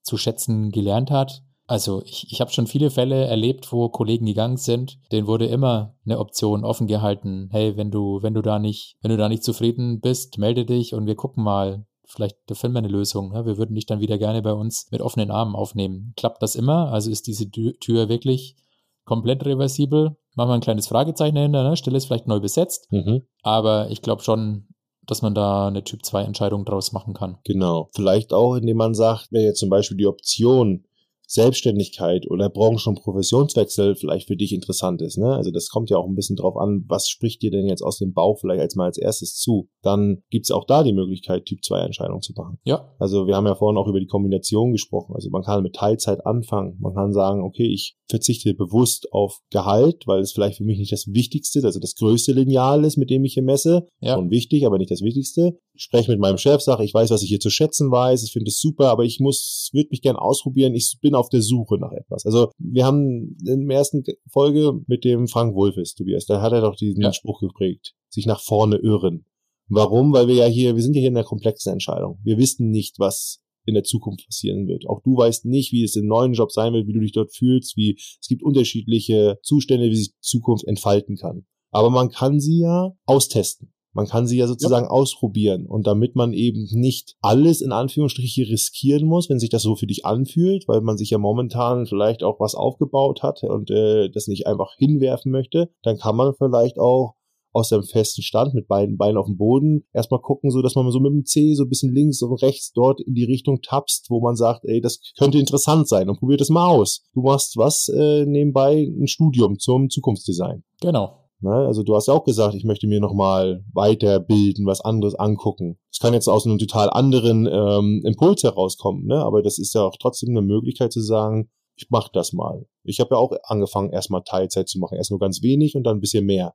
zu schätzen gelernt hat. Also ich, ich habe schon viele Fälle erlebt, wo Kollegen gegangen sind, denen wurde immer eine Option offen gehalten. Hey, wenn du, wenn du da nicht, wenn du da nicht zufrieden bist, melde dich und wir gucken mal. Vielleicht finden wir eine Lösung. Ja, wir würden dich dann wieder gerne bei uns mit offenen Armen aufnehmen. Klappt das immer? Also ist diese Tür wirklich komplett reversibel? Machen wir ein kleines Fragezeichen dahinter, ne? Stelle ist vielleicht neu besetzt. Mhm. Aber ich glaube schon, dass man da eine Typ-2-Entscheidung draus machen kann. Genau. Vielleicht auch, indem man sagt, wenn jetzt zum Beispiel die Option Selbstständigkeit oder Branchen- und Professionswechsel vielleicht für dich interessant ist. Ne? Also das kommt ja auch ein bisschen drauf an, was spricht dir denn jetzt aus dem Bauch vielleicht als mal als erstes zu. Dann gibt's auch da die Möglichkeit, Typ 2 Entscheidungen zu machen. Ja. Also wir haben ja vorhin auch über die Kombination gesprochen. Also man kann mit Teilzeit anfangen. Man kann sagen, okay, ich verzichte bewusst auf Gehalt, weil es vielleicht für mich nicht das Wichtigste, also das größte Lineal ist, mit dem ich hier messe. Ja. Schon wichtig, aber nicht das Wichtigste. Ich spreche mit meinem Chef, sage, ich weiß, was ich hier zu schätzen weiß, ich finde es super, aber ich muss, würde mich gern ausprobieren. Ich bin auf der Suche nach etwas. Also wir haben in der ersten Folge mit dem Frank Wolfes, Tobias, da hat er doch diesen ja. Spruch geprägt, sich nach vorne irren. Warum? Weil wir ja hier, wir sind ja hier in einer komplexen Entscheidung. Wir wissen nicht, was in der Zukunft passieren wird. Auch du weißt nicht, wie es im neuen Job sein wird, wie du dich dort fühlst, wie es gibt unterschiedliche Zustände, wie sich Zukunft entfalten kann. Aber man kann sie ja austesten. Man kann sie ja sozusagen ja. ausprobieren und damit man eben nicht alles in Anführungsstriche riskieren muss, wenn sich das so für dich anfühlt, weil man sich ja momentan vielleicht auch was aufgebaut hat und äh, das nicht einfach hinwerfen möchte, dann kann man vielleicht auch aus seinem festen Stand mit beiden Beinen auf dem Boden erstmal gucken, so dass man so mit dem C so ein bisschen links und rechts dort in die Richtung tapst, wo man sagt, ey, das könnte interessant sein und probiert es mal aus. Du machst was äh, nebenbei ein Studium zum Zukunftsdesign. Genau. Ne? Also du hast ja auch gesagt, ich möchte mir nochmal weiterbilden, was anderes angucken. Es kann jetzt aus einem total anderen ähm, Impuls herauskommen, ne? aber das ist ja auch trotzdem eine Möglichkeit zu sagen, ich mach das mal. Ich habe ja auch angefangen, erstmal Teilzeit zu machen. Erst nur ganz wenig und dann ein bisschen mehr.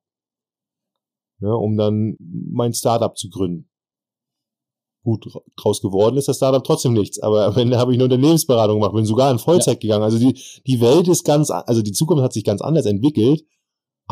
Ne? Um dann mein Startup zu gründen. Gut, draus geworden ist das Startup trotzdem nichts, aber am Ende habe ich eine Unternehmensberatung gemacht, bin sogar in Vollzeit ja. gegangen. Also die, die Welt ist ganz, also die Zukunft hat sich ganz anders entwickelt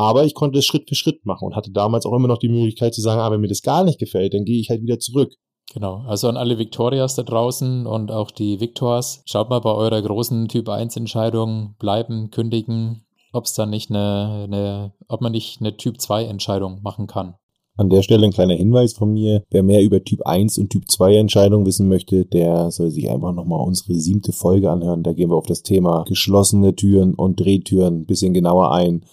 aber ich konnte es Schritt für Schritt machen und hatte damals auch immer noch die Möglichkeit zu sagen, ah, wenn mir das gar nicht gefällt, dann gehe ich halt wieder zurück. Genau, also an alle Victorias da draußen und auch die Victors, schaut mal bei eurer großen Typ 1 Entscheidung, bleiben, kündigen, ob es dann nicht eine, eine, ob man nicht eine Typ 2 Entscheidung machen kann. An der Stelle ein kleiner Hinweis von mir. Wer mehr über Typ 1 und Typ 2 Entscheidungen wissen möchte, der soll sich einfach nochmal unsere siebte Folge anhören. Da gehen wir auf das Thema geschlossene Türen und Drehtüren ein bisschen genauer ein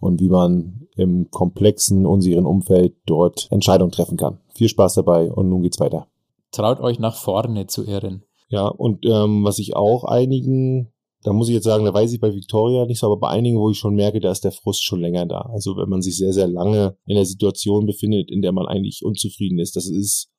und wie man im komplexen, unsicheren Umfeld dort Entscheidungen treffen kann. Viel Spaß dabei und nun geht's weiter. Traut euch nach vorne zu irren. Ja, und ähm, was ich auch einigen, da muss ich jetzt sagen, da weiß ich bei Victoria nicht so, aber bei einigen, wo ich schon merke, da ist der Frust schon länger da. Also wenn man sich sehr, sehr lange in der Situation befindet, in der man eigentlich unzufrieden ist, das ist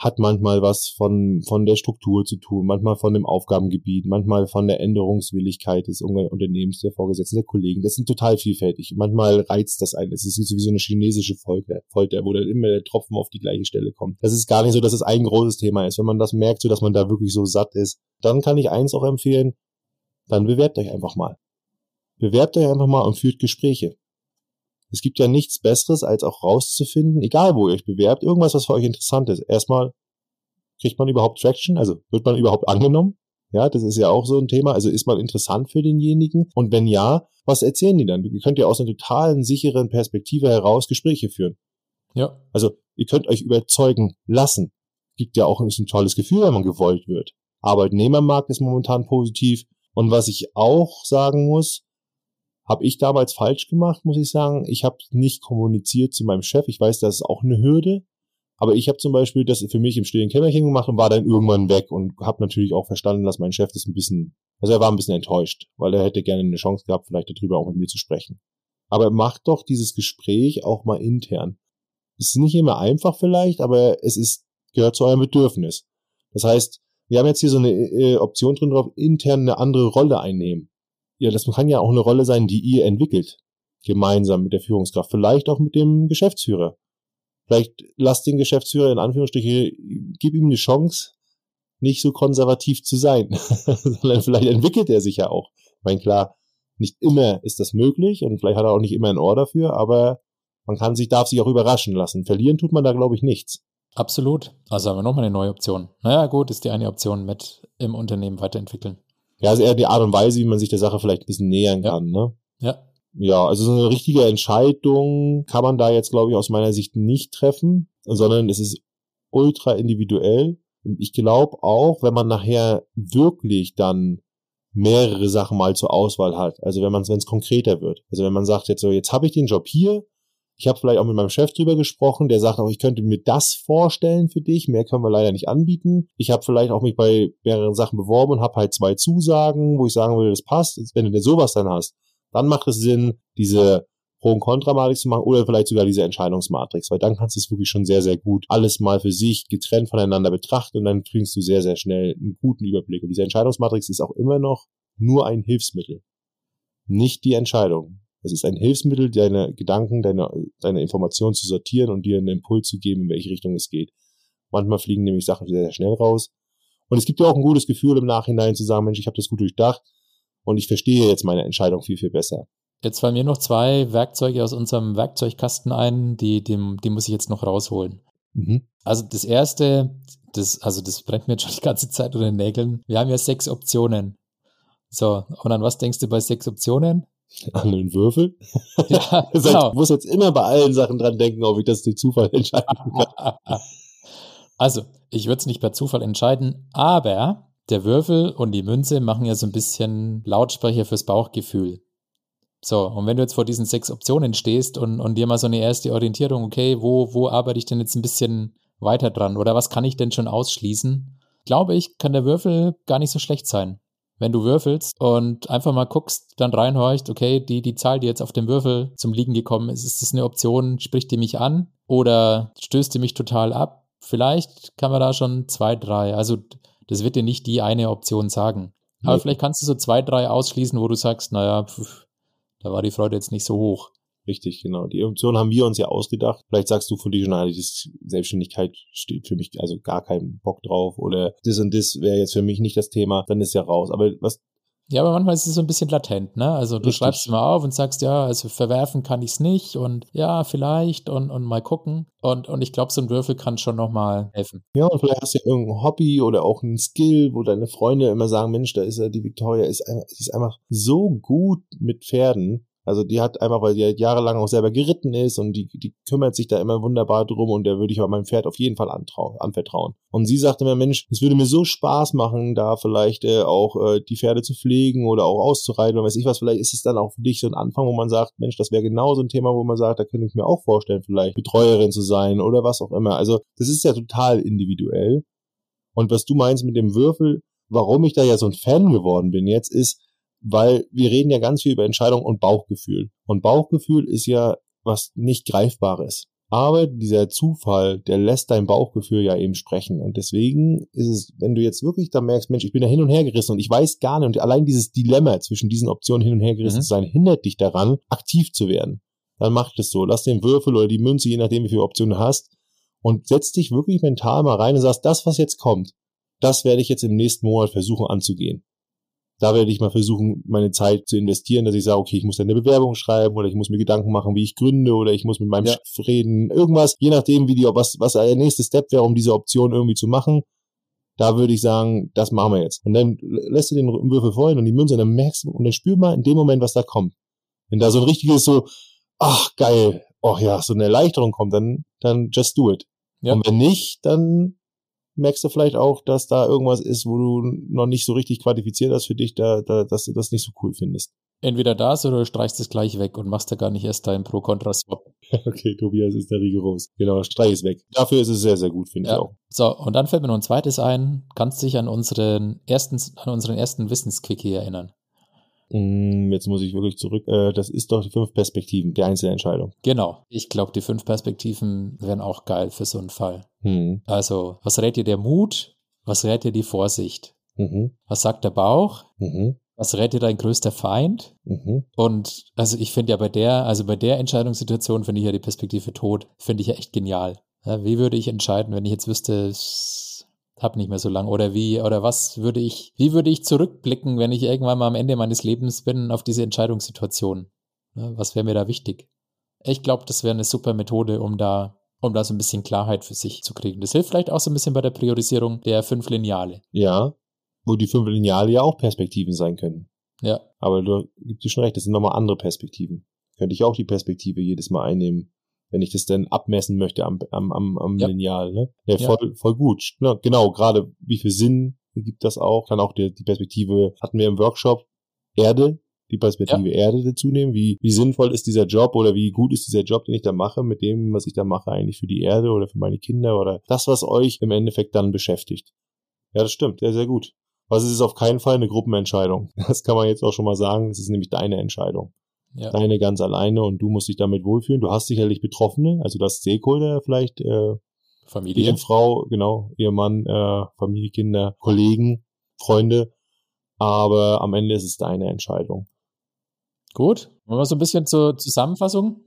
hat manchmal was von, von der Struktur zu tun, manchmal von dem Aufgabengebiet, manchmal von der Änderungswilligkeit des Unternehmens, der Vorgesetzten, der Kollegen. Das sind total vielfältig. Manchmal reizt das einen. Es ist sowieso eine chinesische Folter, Folter, wo dann immer der Tropfen auf die gleiche Stelle kommt. Das ist gar nicht so, dass es ein großes Thema ist. Wenn man das merkt, so dass man da wirklich so satt ist, dann kann ich eins auch empfehlen, dann bewerbt euch einfach mal. Bewerbt euch einfach mal und führt Gespräche. Es gibt ja nichts Besseres, als auch rauszufinden, egal wo ihr euch bewerbt, irgendwas, was für euch interessant ist. Erstmal, kriegt man überhaupt Traction? Also wird man überhaupt angenommen? Ja, das ist ja auch so ein Thema. Also ist man interessant für denjenigen? Und wenn ja, was erzählen die dann? Ihr könnt ja aus einer totalen sicheren Perspektive heraus Gespräche führen. Ja. Also ihr könnt euch überzeugen lassen. Gibt ja auch ist ein tolles Gefühl, wenn man gewollt wird. Arbeitnehmermarkt ist momentan positiv. Und was ich auch sagen muss, habe ich damals falsch gemacht, muss ich sagen. Ich habe nicht kommuniziert zu meinem Chef. Ich weiß, das ist auch eine Hürde. Aber ich habe zum Beispiel das für mich im stillen Kämmerchen gemacht und war dann irgendwann weg und habe natürlich auch verstanden, dass mein Chef das ein bisschen, also er war ein bisschen enttäuscht, weil er hätte gerne eine Chance gehabt, vielleicht darüber auch mit mir zu sprechen. Aber macht doch dieses Gespräch auch mal intern. Es ist nicht immer einfach vielleicht, aber es ist, gehört zu eurem Bedürfnis. Das heißt, wir haben jetzt hier so eine äh, Option drin drauf, intern eine andere Rolle einnehmen. Ja, das kann ja auch eine Rolle sein, die ihr entwickelt. Gemeinsam mit der Führungskraft. Vielleicht auch mit dem Geschäftsführer. Vielleicht lasst den Geschäftsführer in Anführungsstriche, gib ihm eine Chance, nicht so konservativ zu sein. Sondern vielleicht entwickelt er sich ja auch. Ich meine, klar, nicht immer ist das möglich und vielleicht hat er auch nicht immer ein Ohr dafür, aber man kann sich, darf sich auch überraschen lassen. Verlieren tut man da, glaube ich, nichts. Absolut. Also haben wir nochmal eine neue Option. Naja, gut, ist die eine Option mit im Unternehmen weiterentwickeln. Ja, also eher die Art und Weise, wie man sich der Sache vielleicht ein bisschen nähern ja. kann, ne? Ja. Ja, also so eine richtige Entscheidung kann man da jetzt, glaube ich, aus meiner Sicht nicht treffen, sondern es ist ultra individuell. Und ich glaube auch, wenn man nachher wirklich dann mehrere Sachen mal zur Auswahl hat, also wenn man wenn es konkreter wird, also wenn man sagt jetzt so, jetzt habe ich den Job hier, ich habe vielleicht auch mit meinem Chef drüber gesprochen, der sagt auch, ich könnte mir das vorstellen für dich, mehr können wir leider nicht anbieten. Ich habe vielleicht auch mich bei mehreren Sachen beworben und habe halt zwei Zusagen, wo ich sagen würde, das passt. Wenn du denn sowas dann hast, dann macht es Sinn, diese Pro- und Kontramatrix zu machen oder vielleicht sogar diese Entscheidungsmatrix, weil dann kannst du es wirklich schon sehr, sehr gut alles mal für sich getrennt voneinander betrachten und dann kriegst du sehr, sehr schnell einen guten Überblick. Und diese Entscheidungsmatrix ist auch immer noch nur ein Hilfsmittel, nicht die Entscheidung. Es ist ein Hilfsmittel, deine Gedanken, deine, deine Informationen zu sortieren und dir einen Impuls zu geben, in welche Richtung es geht. Manchmal fliegen nämlich Sachen sehr, sehr schnell raus. Und es gibt ja auch ein gutes Gefühl im Nachhinein zu sagen, Mensch, ich habe das gut durchdacht und ich verstehe jetzt meine Entscheidung viel, viel besser. Jetzt fallen mir noch zwei Werkzeuge aus unserem Werkzeugkasten ein, die, die, die muss ich jetzt noch rausholen. Mhm. Also das erste, das, also das brennt mir jetzt schon die ganze Zeit unter den Nägeln. Wir haben ja sechs Optionen. So, und an was denkst du bei sechs Optionen? An den Würfel? Ja, genau. Ich muss jetzt immer bei allen Sachen dran denken, ob ich das durch Zufall entscheiden kann. Also, ich würde es nicht per Zufall entscheiden, aber der Würfel und die Münze machen ja so ein bisschen Lautsprecher fürs Bauchgefühl. So, und wenn du jetzt vor diesen sechs Optionen stehst und, und dir mal so eine erste Orientierung, okay, wo, wo arbeite ich denn jetzt ein bisschen weiter dran oder was kann ich denn schon ausschließen, glaube ich, kann der Würfel gar nicht so schlecht sein wenn du würfelst und einfach mal guckst, dann reinhorcht, okay, die, die Zahl, die jetzt auf dem Würfel zum Liegen gekommen ist, ist das eine Option, spricht die mich an oder stößt die mich total ab? Vielleicht kann man da schon zwei, drei, also das wird dir nicht die eine Option sagen. Aber nee. vielleicht kannst du so zwei, drei ausschließen, wo du sagst, naja, pf, da war die Freude jetzt nicht so hoch. Richtig, genau. Die Option haben wir uns ja ausgedacht. Vielleicht sagst du schon, ah, die Selbstständigkeit steht für mich also gar keinen Bock drauf oder das und das wäre jetzt für mich nicht das Thema, dann ist ja raus. Aber was Ja, aber manchmal ist es so ein bisschen latent, ne? Also du Richtig. schreibst es mal auf und sagst, ja, also verwerfen kann ich es nicht und ja, vielleicht und, und mal gucken. Und, und ich glaube, so ein Würfel kann schon nochmal helfen. Ja, und vielleicht hast du ja irgendein Hobby oder auch einen Skill, wo deine Freunde immer sagen, Mensch, da ist ja die Victoria, ist, ist einfach so gut mit Pferden. Also die hat einfach, weil sie halt jahrelang auch selber geritten ist und die, die kümmert sich da immer wunderbar drum und da würde ich auch meinem Pferd auf jeden Fall anvertrauen. Und sie sagte mir, Mensch, es würde mir so Spaß machen, da vielleicht äh, auch äh, die Pferde zu pflegen oder auch auszureiten oder weiß ich was, vielleicht ist es dann auch für dich so ein Anfang, wo man sagt, Mensch, das wäre genau so ein Thema, wo man sagt, da könnte ich mir auch vorstellen, vielleicht Betreuerin zu sein oder was auch immer. Also das ist ja total individuell. Und was du meinst mit dem Würfel, warum ich da ja so ein Fan geworden bin jetzt, ist, weil wir reden ja ganz viel über Entscheidung und Bauchgefühl. Und Bauchgefühl ist ja was nicht Greifbares. Aber dieser Zufall, der lässt dein Bauchgefühl ja eben sprechen. Und deswegen ist es, wenn du jetzt wirklich da merkst, Mensch, ich bin da hin und her gerissen und ich weiß gar nicht, und allein dieses Dilemma zwischen diesen Optionen hin und her gerissen mhm. zu sein, hindert dich daran, aktiv zu werden. Dann mach das so. Lass den Würfel oder die Münze, je nachdem, wie viele Optionen du hast, und setz dich wirklich mental mal rein und sagst, das, was jetzt kommt, das werde ich jetzt im nächsten Monat versuchen anzugehen da werde ich mal versuchen, meine Zeit zu investieren, dass ich sage, okay, ich muss eine Bewerbung schreiben oder ich muss mir Gedanken machen, wie ich gründe oder ich muss mit meinem ja. Chef reden, irgendwas, je nachdem, wie die, was, was der nächste Step wäre, um diese Option irgendwie zu machen. Da würde ich sagen, das machen wir jetzt. Und dann lässt du den Würfel vorhin und die Münze und dann merkst du und dann spür mal in dem Moment, was da kommt. Wenn da so ein richtiges so, ach geil, oh ja, so eine Erleichterung kommt, dann, dann just do it. Ja. Und wenn nicht, dann merkst du vielleicht auch, dass da irgendwas ist, wo du noch nicht so richtig qualifiziert hast für dich, da, da, dass du das nicht so cool findest. Entweder das oder du streichst es gleich weg und machst da gar nicht erst deinen Pro-Contra-Swap. okay, Tobias ist da rigoros. Genau, streich es weg. Dafür ist es sehr, sehr gut, finde ja. ich auch. So, und dann fällt mir noch ein zweites ein. Kannst du dich an unseren ersten, an unseren ersten Wissensquickie erinnern? Mm, jetzt muss ich wirklich zurück. Äh, das ist doch die fünf Perspektiven der Einzelentscheidung. Genau. Ich glaube, die fünf Perspektiven wären auch geil für so einen Fall. Mhm. Also, was rät dir der Mut? Was rät dir die Vorsicht? Mhm. Was sagt der Bauch? Mhm. Was rät dir dein größter Feind? Mhm. Und also ich finde ja bei der, also bei der Entscheidungssituation finde ich ja die Perspektive Tod, finde ich ja echt genial. Ja, wie würde ich entscheiden, wenn ich jetzt wüsste, hab nicht mehr so lang oder wie oder was würde ich wie würde ich zurückblicken, wenn ich irgendwann mal am Ende meines Lebens bin auf diese Entscheidungssituation? Was wäre mir da wichtig? Ich glaube, das wäre eine super Methode, um da um da so ein bisschen Klarheit für sich zu kriegen. Das hilft vielleicht auch so ein bisschen bei der Priorisierung der fünf Lineale. Ja, wo die fünf Lineale ja auch Perspektiven sein können. Ja. Aber du gibst dir schon recht, das sind nochmal andere Perspektiven. Könnte ich auch die Perspektive jedes Mal einnehmen wenn ich das denn abmessen möchte am, am, am, am ja. Lineal. Ne? Ja, voll, ja. voll gut. Ja, genau, gerade wie viel Sinn gibt das auch? Kann auch die, die Perspektive, hatten wir im Workshop, Erde, die Perspektive ja. Erde dazu nehmen. Wie, wie sinnvoll ist dieser Job oder wie gut ist dieser Job, den ich da mache, mit dem, was ich da mache, eigentlich für die Erde oder für meine Kinder oder das, was euch im Endeffekt dann beschäftigt. Ja, das stimmt, sehr, sehr gut. Was ist es auf keinen Fall eine Gruppenentscheidung. Das kann man jetzt auch schon mal sagen. Es ist nämlich deine Entscheidung ja. deine ganz alleine und du musst dich damit wohlfühlen. Du hast sicherlich Betroffene, also das Stakeholder vielleicht, äh, Familie. Ehefrau, genau, Ehemann, äh, Familie, Kinder, Kollegen, Freunde, aber am Ende ist es deine Entscheidung. Gut, wollen wir so ein bisschen zur Zusammenfassung?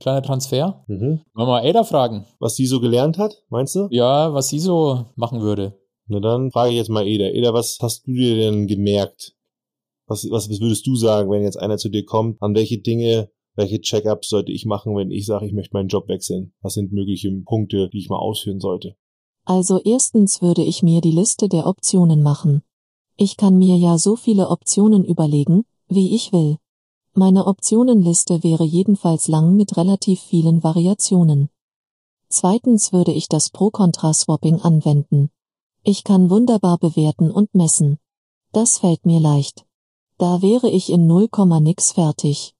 Kleiner Transfer. Mhm. Wollen wir mal Ada fragen. Was sie so gelernt hat, meinst du? Ja, was sie so machen würde. Na dann frage ich jetzt mal Eda. Eda, was hast du dir denn gemerkt was, was, was würdest du sagen, wenn jetzt einer zu dir kommt? An welche Dinge, welche Check-ups sollte ich machen, wenn ich sage, ich möchte meinen Job wechseln? Was sind mögliche Punkte, die ich mal ausführen sollte? Also erstens würde ich mir die Liste der Optionen machen. Ich kann mir ja so viele Optionen überlegen, wie ich will. Meine Optionenliste wäre jedenfalls lang mit relativ vielen Variationen. Zweitens würde ich das Pro-Kontra-Swapping anwenden. Ich kann wunderbar bewerten und messen. Das fällt mir leicht. Da wäre ich in 0, nix fertig.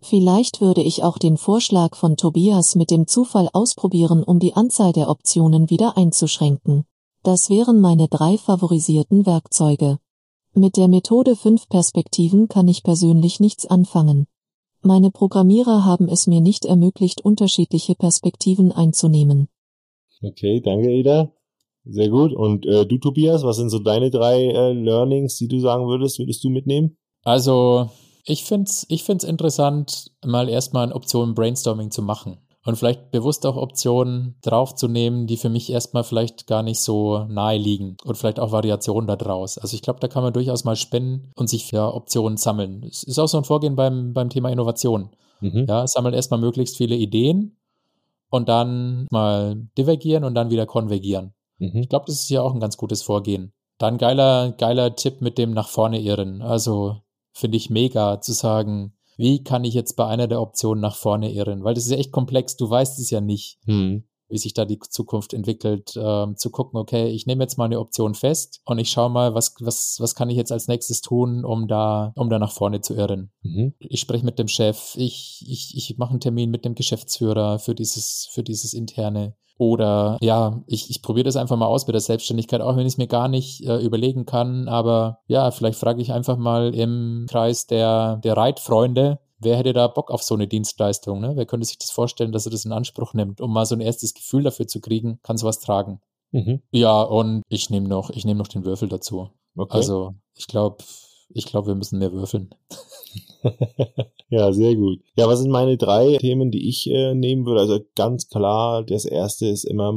Vielleicht würde ich auch den Vorschlag von Tobias mit dem Zufall ausprobieren, um die Anzahl der Optionen wieder einzuschränken. Das wären meine drei favorisierten Werkzeuge. Mit der Methode 5 Perspektiven kann ich persönlich nichts anfangen. Meine Programmierer haben es mir nicht ermöglicht, unterschiedliche Perspektiven einzunehmen. Okay, danke, Eda. Sehr gut. Und äh, du, Tobias, was sind so deine drei äh, Learnings, die du sagen würdest, würdest du mitnehmen? Also, ich finde es ich find's interessant, mal erstmal eine Option Brainstorming zu machen. und vielleicht bewusst auch Optionen draufzunehmen, die für mich erstmal vielleicht gar nicht so nahe liegen und vielleicht auch Variationen daraus. Also ich glaube, da kann man durchaus mal spenden und sich für Optionen sammeln. Es ist auch so ein Vorgehen beim, beim Thema Innovation. Mhm. Ja, sammeln erstmal möglichst viele Ideen und dann mal divergieren und dann wieder konvergieren. Mhm. Ich glaube, das ist ja auch ein ganz gutes Vorgehen. Dann geiler, geiler Tipp mit dem nach vorne irren. Also finde ich mega zu sagen, wie kann ich jetzt bei einer der Optionen nach vorne irren? Weil das ist ja echt komplex, du weißt es ja nicht, hm. Wie sich da die Zukunft entwickelt. Ähm, zu gucken, okay, ich nehme jetzt mal eine Option fest und ich schaue mal, was, was, was kann ich jetzt als nächstes tun, um da, um da nach vorne zu irren. Mhm. Ich spreche mit dem Chef, ich, ich, ich mache einen Termin mit dem Geschäftsführer für dieses, für dieses interne. Oder ja, ich, ich probiere das einfach mal aus mit der Selbstständigkeit, auch wenn ich es mir gar nicht äh, überlegen kann. Aber ja, vielleicht frage ich einfach mal im Kreis der, der Reitfreunde, wer hätte da Bock auf so eine Dienstleistung? Ne? Wer könnte sich das vorstellen, dass er das in Anspruch nimmt, um mal so ein erstes Gefühl dafür zu kriegen, kann sowas tragen? Mhm. Ja, und ich nehme noch, ich nehme noch den Würfel dazu. Okay. Also ich glaube, ich glaube, wir müssen mehr würfeln. ja, sehr gut. Ja, was sind meine drei Themen, die ich äh, nehmen würde? Also ganz klar, das erste ist immer,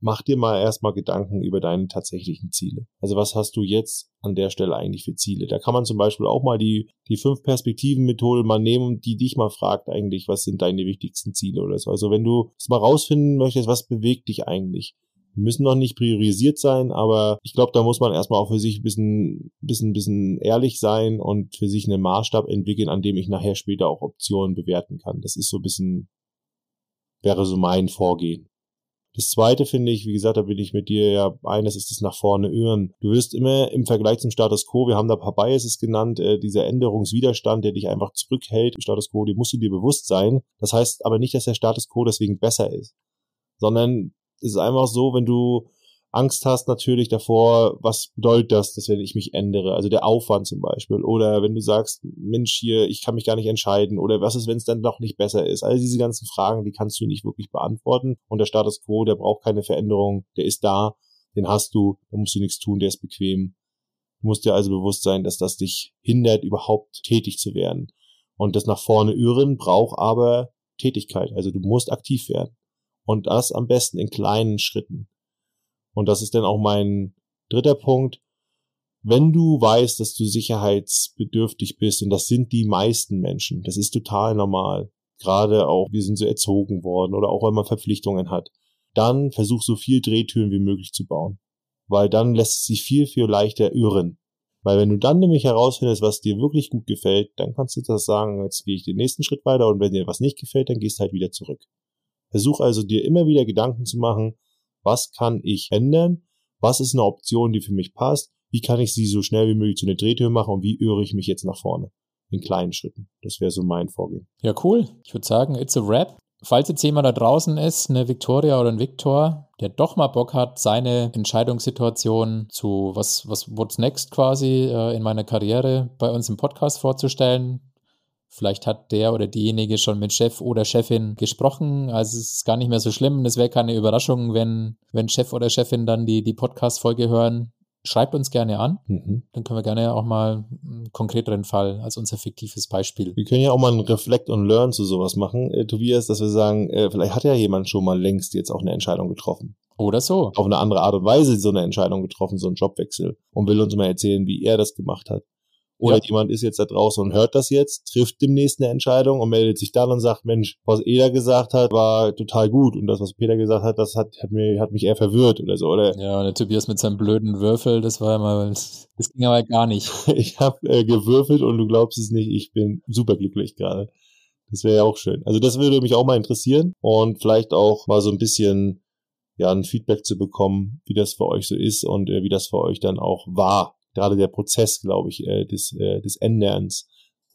mach dir mal erstmal Gedanken über deine tatsächlichen Ziele. Also was hast du jetzt an der Stelle eigentlich für Ziele? Da kann man zum Beispiel auch mal die, die fünf Perspektiven Methode mal nehmen, die dich mal fragt eigentlich, was sind deine wichtigsten Ziele oder so. Also wenn du es mal rausfinden möchtest, was bewegt dich eigentlich? Die müssen noch nicht priorisiert sein, aber ich glaube, da muss man erstmal auch für sich ein bisschen, bisschen, bisschen ehrlich sein und für sich einen Maßstab entwickeln, an dem ich nachher später auch Optionen bewerten kann. Das ist so ein bisschen, wäre so mein Vorgehen. Das zweite finde ich, wie gesagt, da bin ich mit dir ja eines ist das nach vorne irren. Du wirst immer im Vergleich zum Status Quo, wir haben da ein paar Biases genannt, äh, dieser Änderungswiderstand, der dich einfach zurückhält, Status Quo, den musst du dir bewusst sein. Das heißt aber nicht, dass der Status Quo deswegen besser ist, sondern es ist einfach so, wenn du Angst hast natürlich davor, was bedeutet das, dass wenn ich mich ändere, also der Aufwand zum Beispiel, oder wenn du sagst, Mensch, hier, ich kann mich gar nicht entscheiden, oder was ist, wenn es dann doch nicht besser ist? All diese ganzen Fragen, die kannst du nicht wirklich beantworten und der Status quo, der braucht keine Veränderung, der ist da, den hast du, da musst du nichts tun, der ist bequem. Du musst dir also bewusst sein, dass das dich hindert, überhaupt tätig zu werden. Und das nach vorne irren braucht aber Tätigkeit, also du musst aktiv werden. Und das am besten in kleinen Schritten. Und das ist dann auch mein dritter Punkt. Wenn du weißt, dass du sicherheitsbedürftig bist, und das sind die meisten Menschen, das ist total normal, gerade auch, wir sind so erzogen worden oder auch wenn man Verpflichtungen hat, dann versuch so viel Drehtüren wie möglich zu bauen. Weil dann lässt es sich viel, viel leichter irren. Weil wenn du dann nämlich herausfindest, was dir wirklich gut gefällt, dann kannst du das sagen, jetzt gehe ich den nächsten Schritt weiter und wenn dir was nicht gefällt, dann gehst du halt wieder zurück. Versuch also dir immer wieder Gedanken zu machen, was kann ich ändern, was ist eine Option, die für mich passt, wie kann ich sie so schnell wie möglich zu einer Drehtür machen und wie irre ich mich jetzt nach vorne. In kleinen Schritten. Das wäre so mein Vorgehen. Ja, cool. Ich würde sagen, it's a wrap. Falls jetzt jemand da draußen ist, eine Victoria oder ein Victor, der doch mal Bock hat, seine Entscheidungssituation zu was, was, what's next quasi äh, in meiner Karriere bei uns im Podcast vorzustellen, Vielleicht hat der oder diejenige schon mit Chef oder Chefin gesprochen. Also es ist gar nicht mehr so schlimm. Es wäre keine Überraschung, wenn, wenn Chef oder Chefin dann die, die Podcast-Folge hören. Schreibt uns gerne an. Mhm. Dann können wir gerne auch mal einen konkreteren Fall als unser fiktives Beispiel. Wir können ja auch mal ein Reflect und Learn zu sowas machen, äh, Tobias, dass wir sagen, äh, vielleicht hat ja jemand schon mal längst jetzt auch eine Entscheidung getroffen. Oder so. Auf eine andere Art und Weise so eine Entscheidung getroffen, so einen Jobwechsel. Und will uns mal erzählen, wie er das gemacht hat. Oder ja. jemand ist jetzt da draußen und hört das jetzt, trifft demnächst eine Entscheidung und meldet sich dann und sagt, Mensch, was Eda gesagt hat, war total gut. Und das, was Peter gesagt hat, das hat, hat, mir, hat mich eher verwirrt oder so, oder? Ja, und der Tobias mit seinem blöden Würfel, das war ja mal, das ging aber gar nicht. ich habe äh, gewürfelt und du glaubst es nicht, ich bin superglücklich gerade. Das wäre ja auch schön. Also das würde mich auch mal interessieren und vielleicht auch mal so ein bisschen ja ein Feedback zu bekommen, wie das für euch so ist und äh, wie das für euch dann auch war gerade der Prozess, glaube ich, äh, des, äh, des Änderns,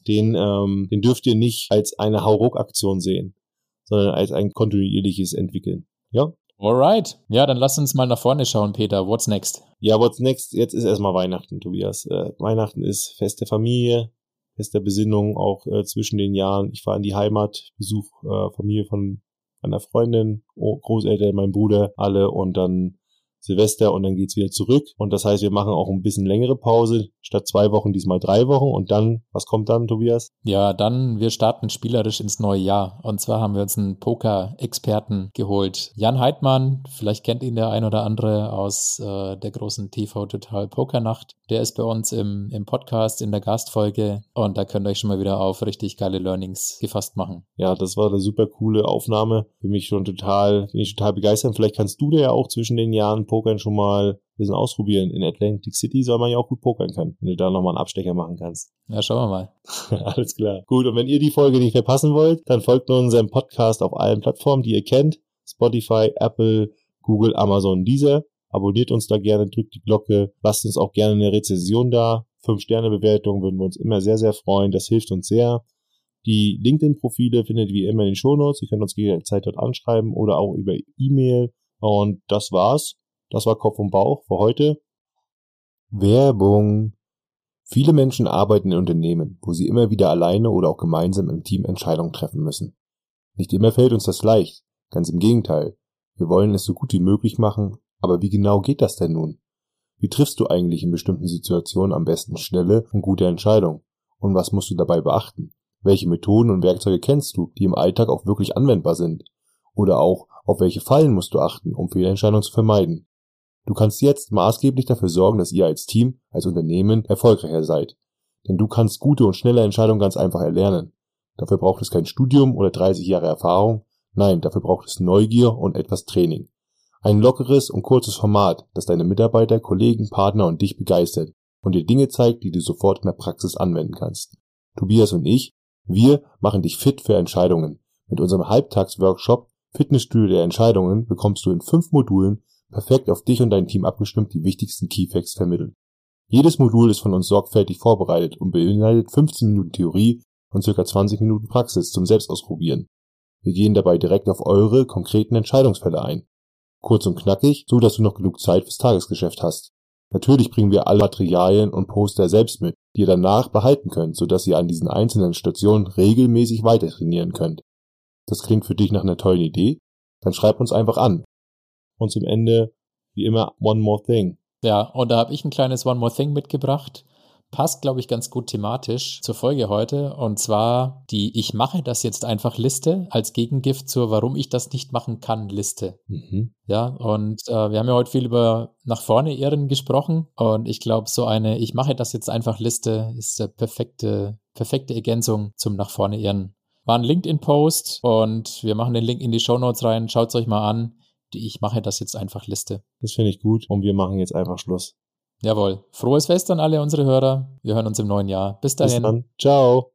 den, ähm, den dürft ihr nicht als eine Hauruck-Aktion sehen, sondern als ein kontinuierliches Entwickeln. Ja? Alright. Ja, dann lass uns mal nach vorne schauen, Peter. What's next? Ja, what's next? Jetzt ist erstmal Weihnachten, Tobias. Äh, Weihnachten ist Fest der Familie, Fest der Besinnung, auch äh, zwischen den Jahren. Ich fahre in die Heimat, besuche äh, Familie von einer Freundin, Großeltern, mein Bruder, alle und dann Silvester und dann geht's wieder zurück. Und das heißt, wir machen auch ein bisschen längere Pause, statt zwei Wochen, diesmal drei Wochen. Und dann, was kommt dann, Tobias? Ja, dann, wir starten spielerisch ins neue Jahr. Und zwar haben wir uns einen Poker-Experten geholt. Jan Heidmann, vielleicht kennt ihn der ein oder andere aus äh, der großen TV Total Pokernacht. Der ist bei uns im, im Podcast in der Gastfolge und da könnt ihr euch schon mal wieder auf richtig geile Learnings gefasst machen. Ja, das war eine super coole Aufnahme. Für mich schon total, bin ich total begeistert. Vielleicht kannst du dir ja auch zwischen den Jahren Pokern schon mal ein bisschen ausprobieren. In Atlantic City soll man ja auch gut pokern können, wenn du da nochmal einen Abstecher machen kannst. Ja, schauen wir mal. Alles klar. Gut, und wenn ihr die Folge nicht verpassen wollt, dann folgt unserem Podcast auf allen Plattformen, die ihr kennt. Spotify, Apple, Google, Amazon, Deezer. Abonniert uns da gerne, drückt die Glocke, lasst uns auch gerne eine Rezession da. Fünf Sterne Bewertung würden wir uns immer sehr, sehr freuen. Das hilft uns sehr. Die LinkedIn-Profile findet ihr wie immer in den Shownotes. Ihr könnt uns jederzeit dort anschreiben oder auch über E-Mail. Und das war's. Das war Kopf und Bauch für heute. Werbung. Viele Menschen arbeiten in Unternehmen, wo sie immer wieder alleine oder auch gemeinsam im Team Entscheidungen treffen müssen. Nicht immer fällt uns das leicht, ganz im Gegenteil. Wir wollen es so gut wie möglich machen, aber wie genau geht das denn nun? Wie triffst du eigentlich in bestimmten Situationen am besten schnelle und gute Entscheidungen? Und was musst du dabei beachten? Welche Methoden und Werkzeuge kennst du, die im Alltag auch wirklich anwendbar sind? Oder auch, auf welche Fallen musst du achten, um Fehlentscheidungen zu vermeiden? Du kannst jetzt maßgeblich dafür sorgen, dass ihr als Team, als Unternehmen erfolgreicher seid. Denn du kannst gute und schnelle Entscheidungen ganz einfach erlernen. Dafür braucht es kein Studium oder 30 Jahre Erfahrung. Nein, dafür braucht es Neugier und etwas Training. Ein lockeres und kurzes Format, das deine Mitarbeiter, Kollegen, Partner und dich begeistert und dir Dinge zeigt, die du sofort in der Praxis anwenden kannst. Tobias und ich, wir machen dich fit für Entscheidungen. Mit unserem Halbtagsworkshop Fitnessstudio der Entscheidungen bekommst du in fünf Modulen perfekt auf dich und dein Team abgestimmt die wichtigsten Keyfacts vermittelt. Jedes Modul ist von uns sorgfältig vorbereitet und beinhaltet 15 Minuten Theorie und ca. 20 Minuten Praxis zum Selbstausprobieren. Wir gehen dabei direkt auf eure konkreten Entscheidungsfälle ein. Kurz und knackig, so dass du noch genug Zeit fürs Tagesgeschäft hast. Natürlich bringen wir alle Materialien und Poster selbst mit, die ihr danach behalten könnt, sodass ihr an diesen einzelnen Stationen regelmäßig weiter trainieren könnt. Das klingt für dich nach einer tollen Idee? Dann schreib uns einfach an und zum Ende, wie immer, One More Thing. Ja, und da habe ich ein kleines One More Thing mitgebracht. Passt, glaube ich, ganz gut thematisch zur Folge heute. Und zwar die Ich mache das jetzt einfach Liste als Gegengift zur Warum ich das nicht machen kann Liste. Mhm. Ja, und äh, wir haben ja heute viel über nach vorne Ehren gesprochen. Und ich glaube, so eine Ich mache das jetzt einfach Liste ist der perfekte, perfekte Ergänzung zum nach vorne Ehren. War ein LinkedIn-Post und wir machen den Link in die Show Notes rein. Schaut es euch mal an ich mache das jetzt einfach Liste. Das finde ich gut und wir machen jetzt einfach Schluss. Jawohl. Frohes Fest an alle unsere Hörer. Wir hören uns im neuen Jahr. Bis dahin. Bis dann. Ciao.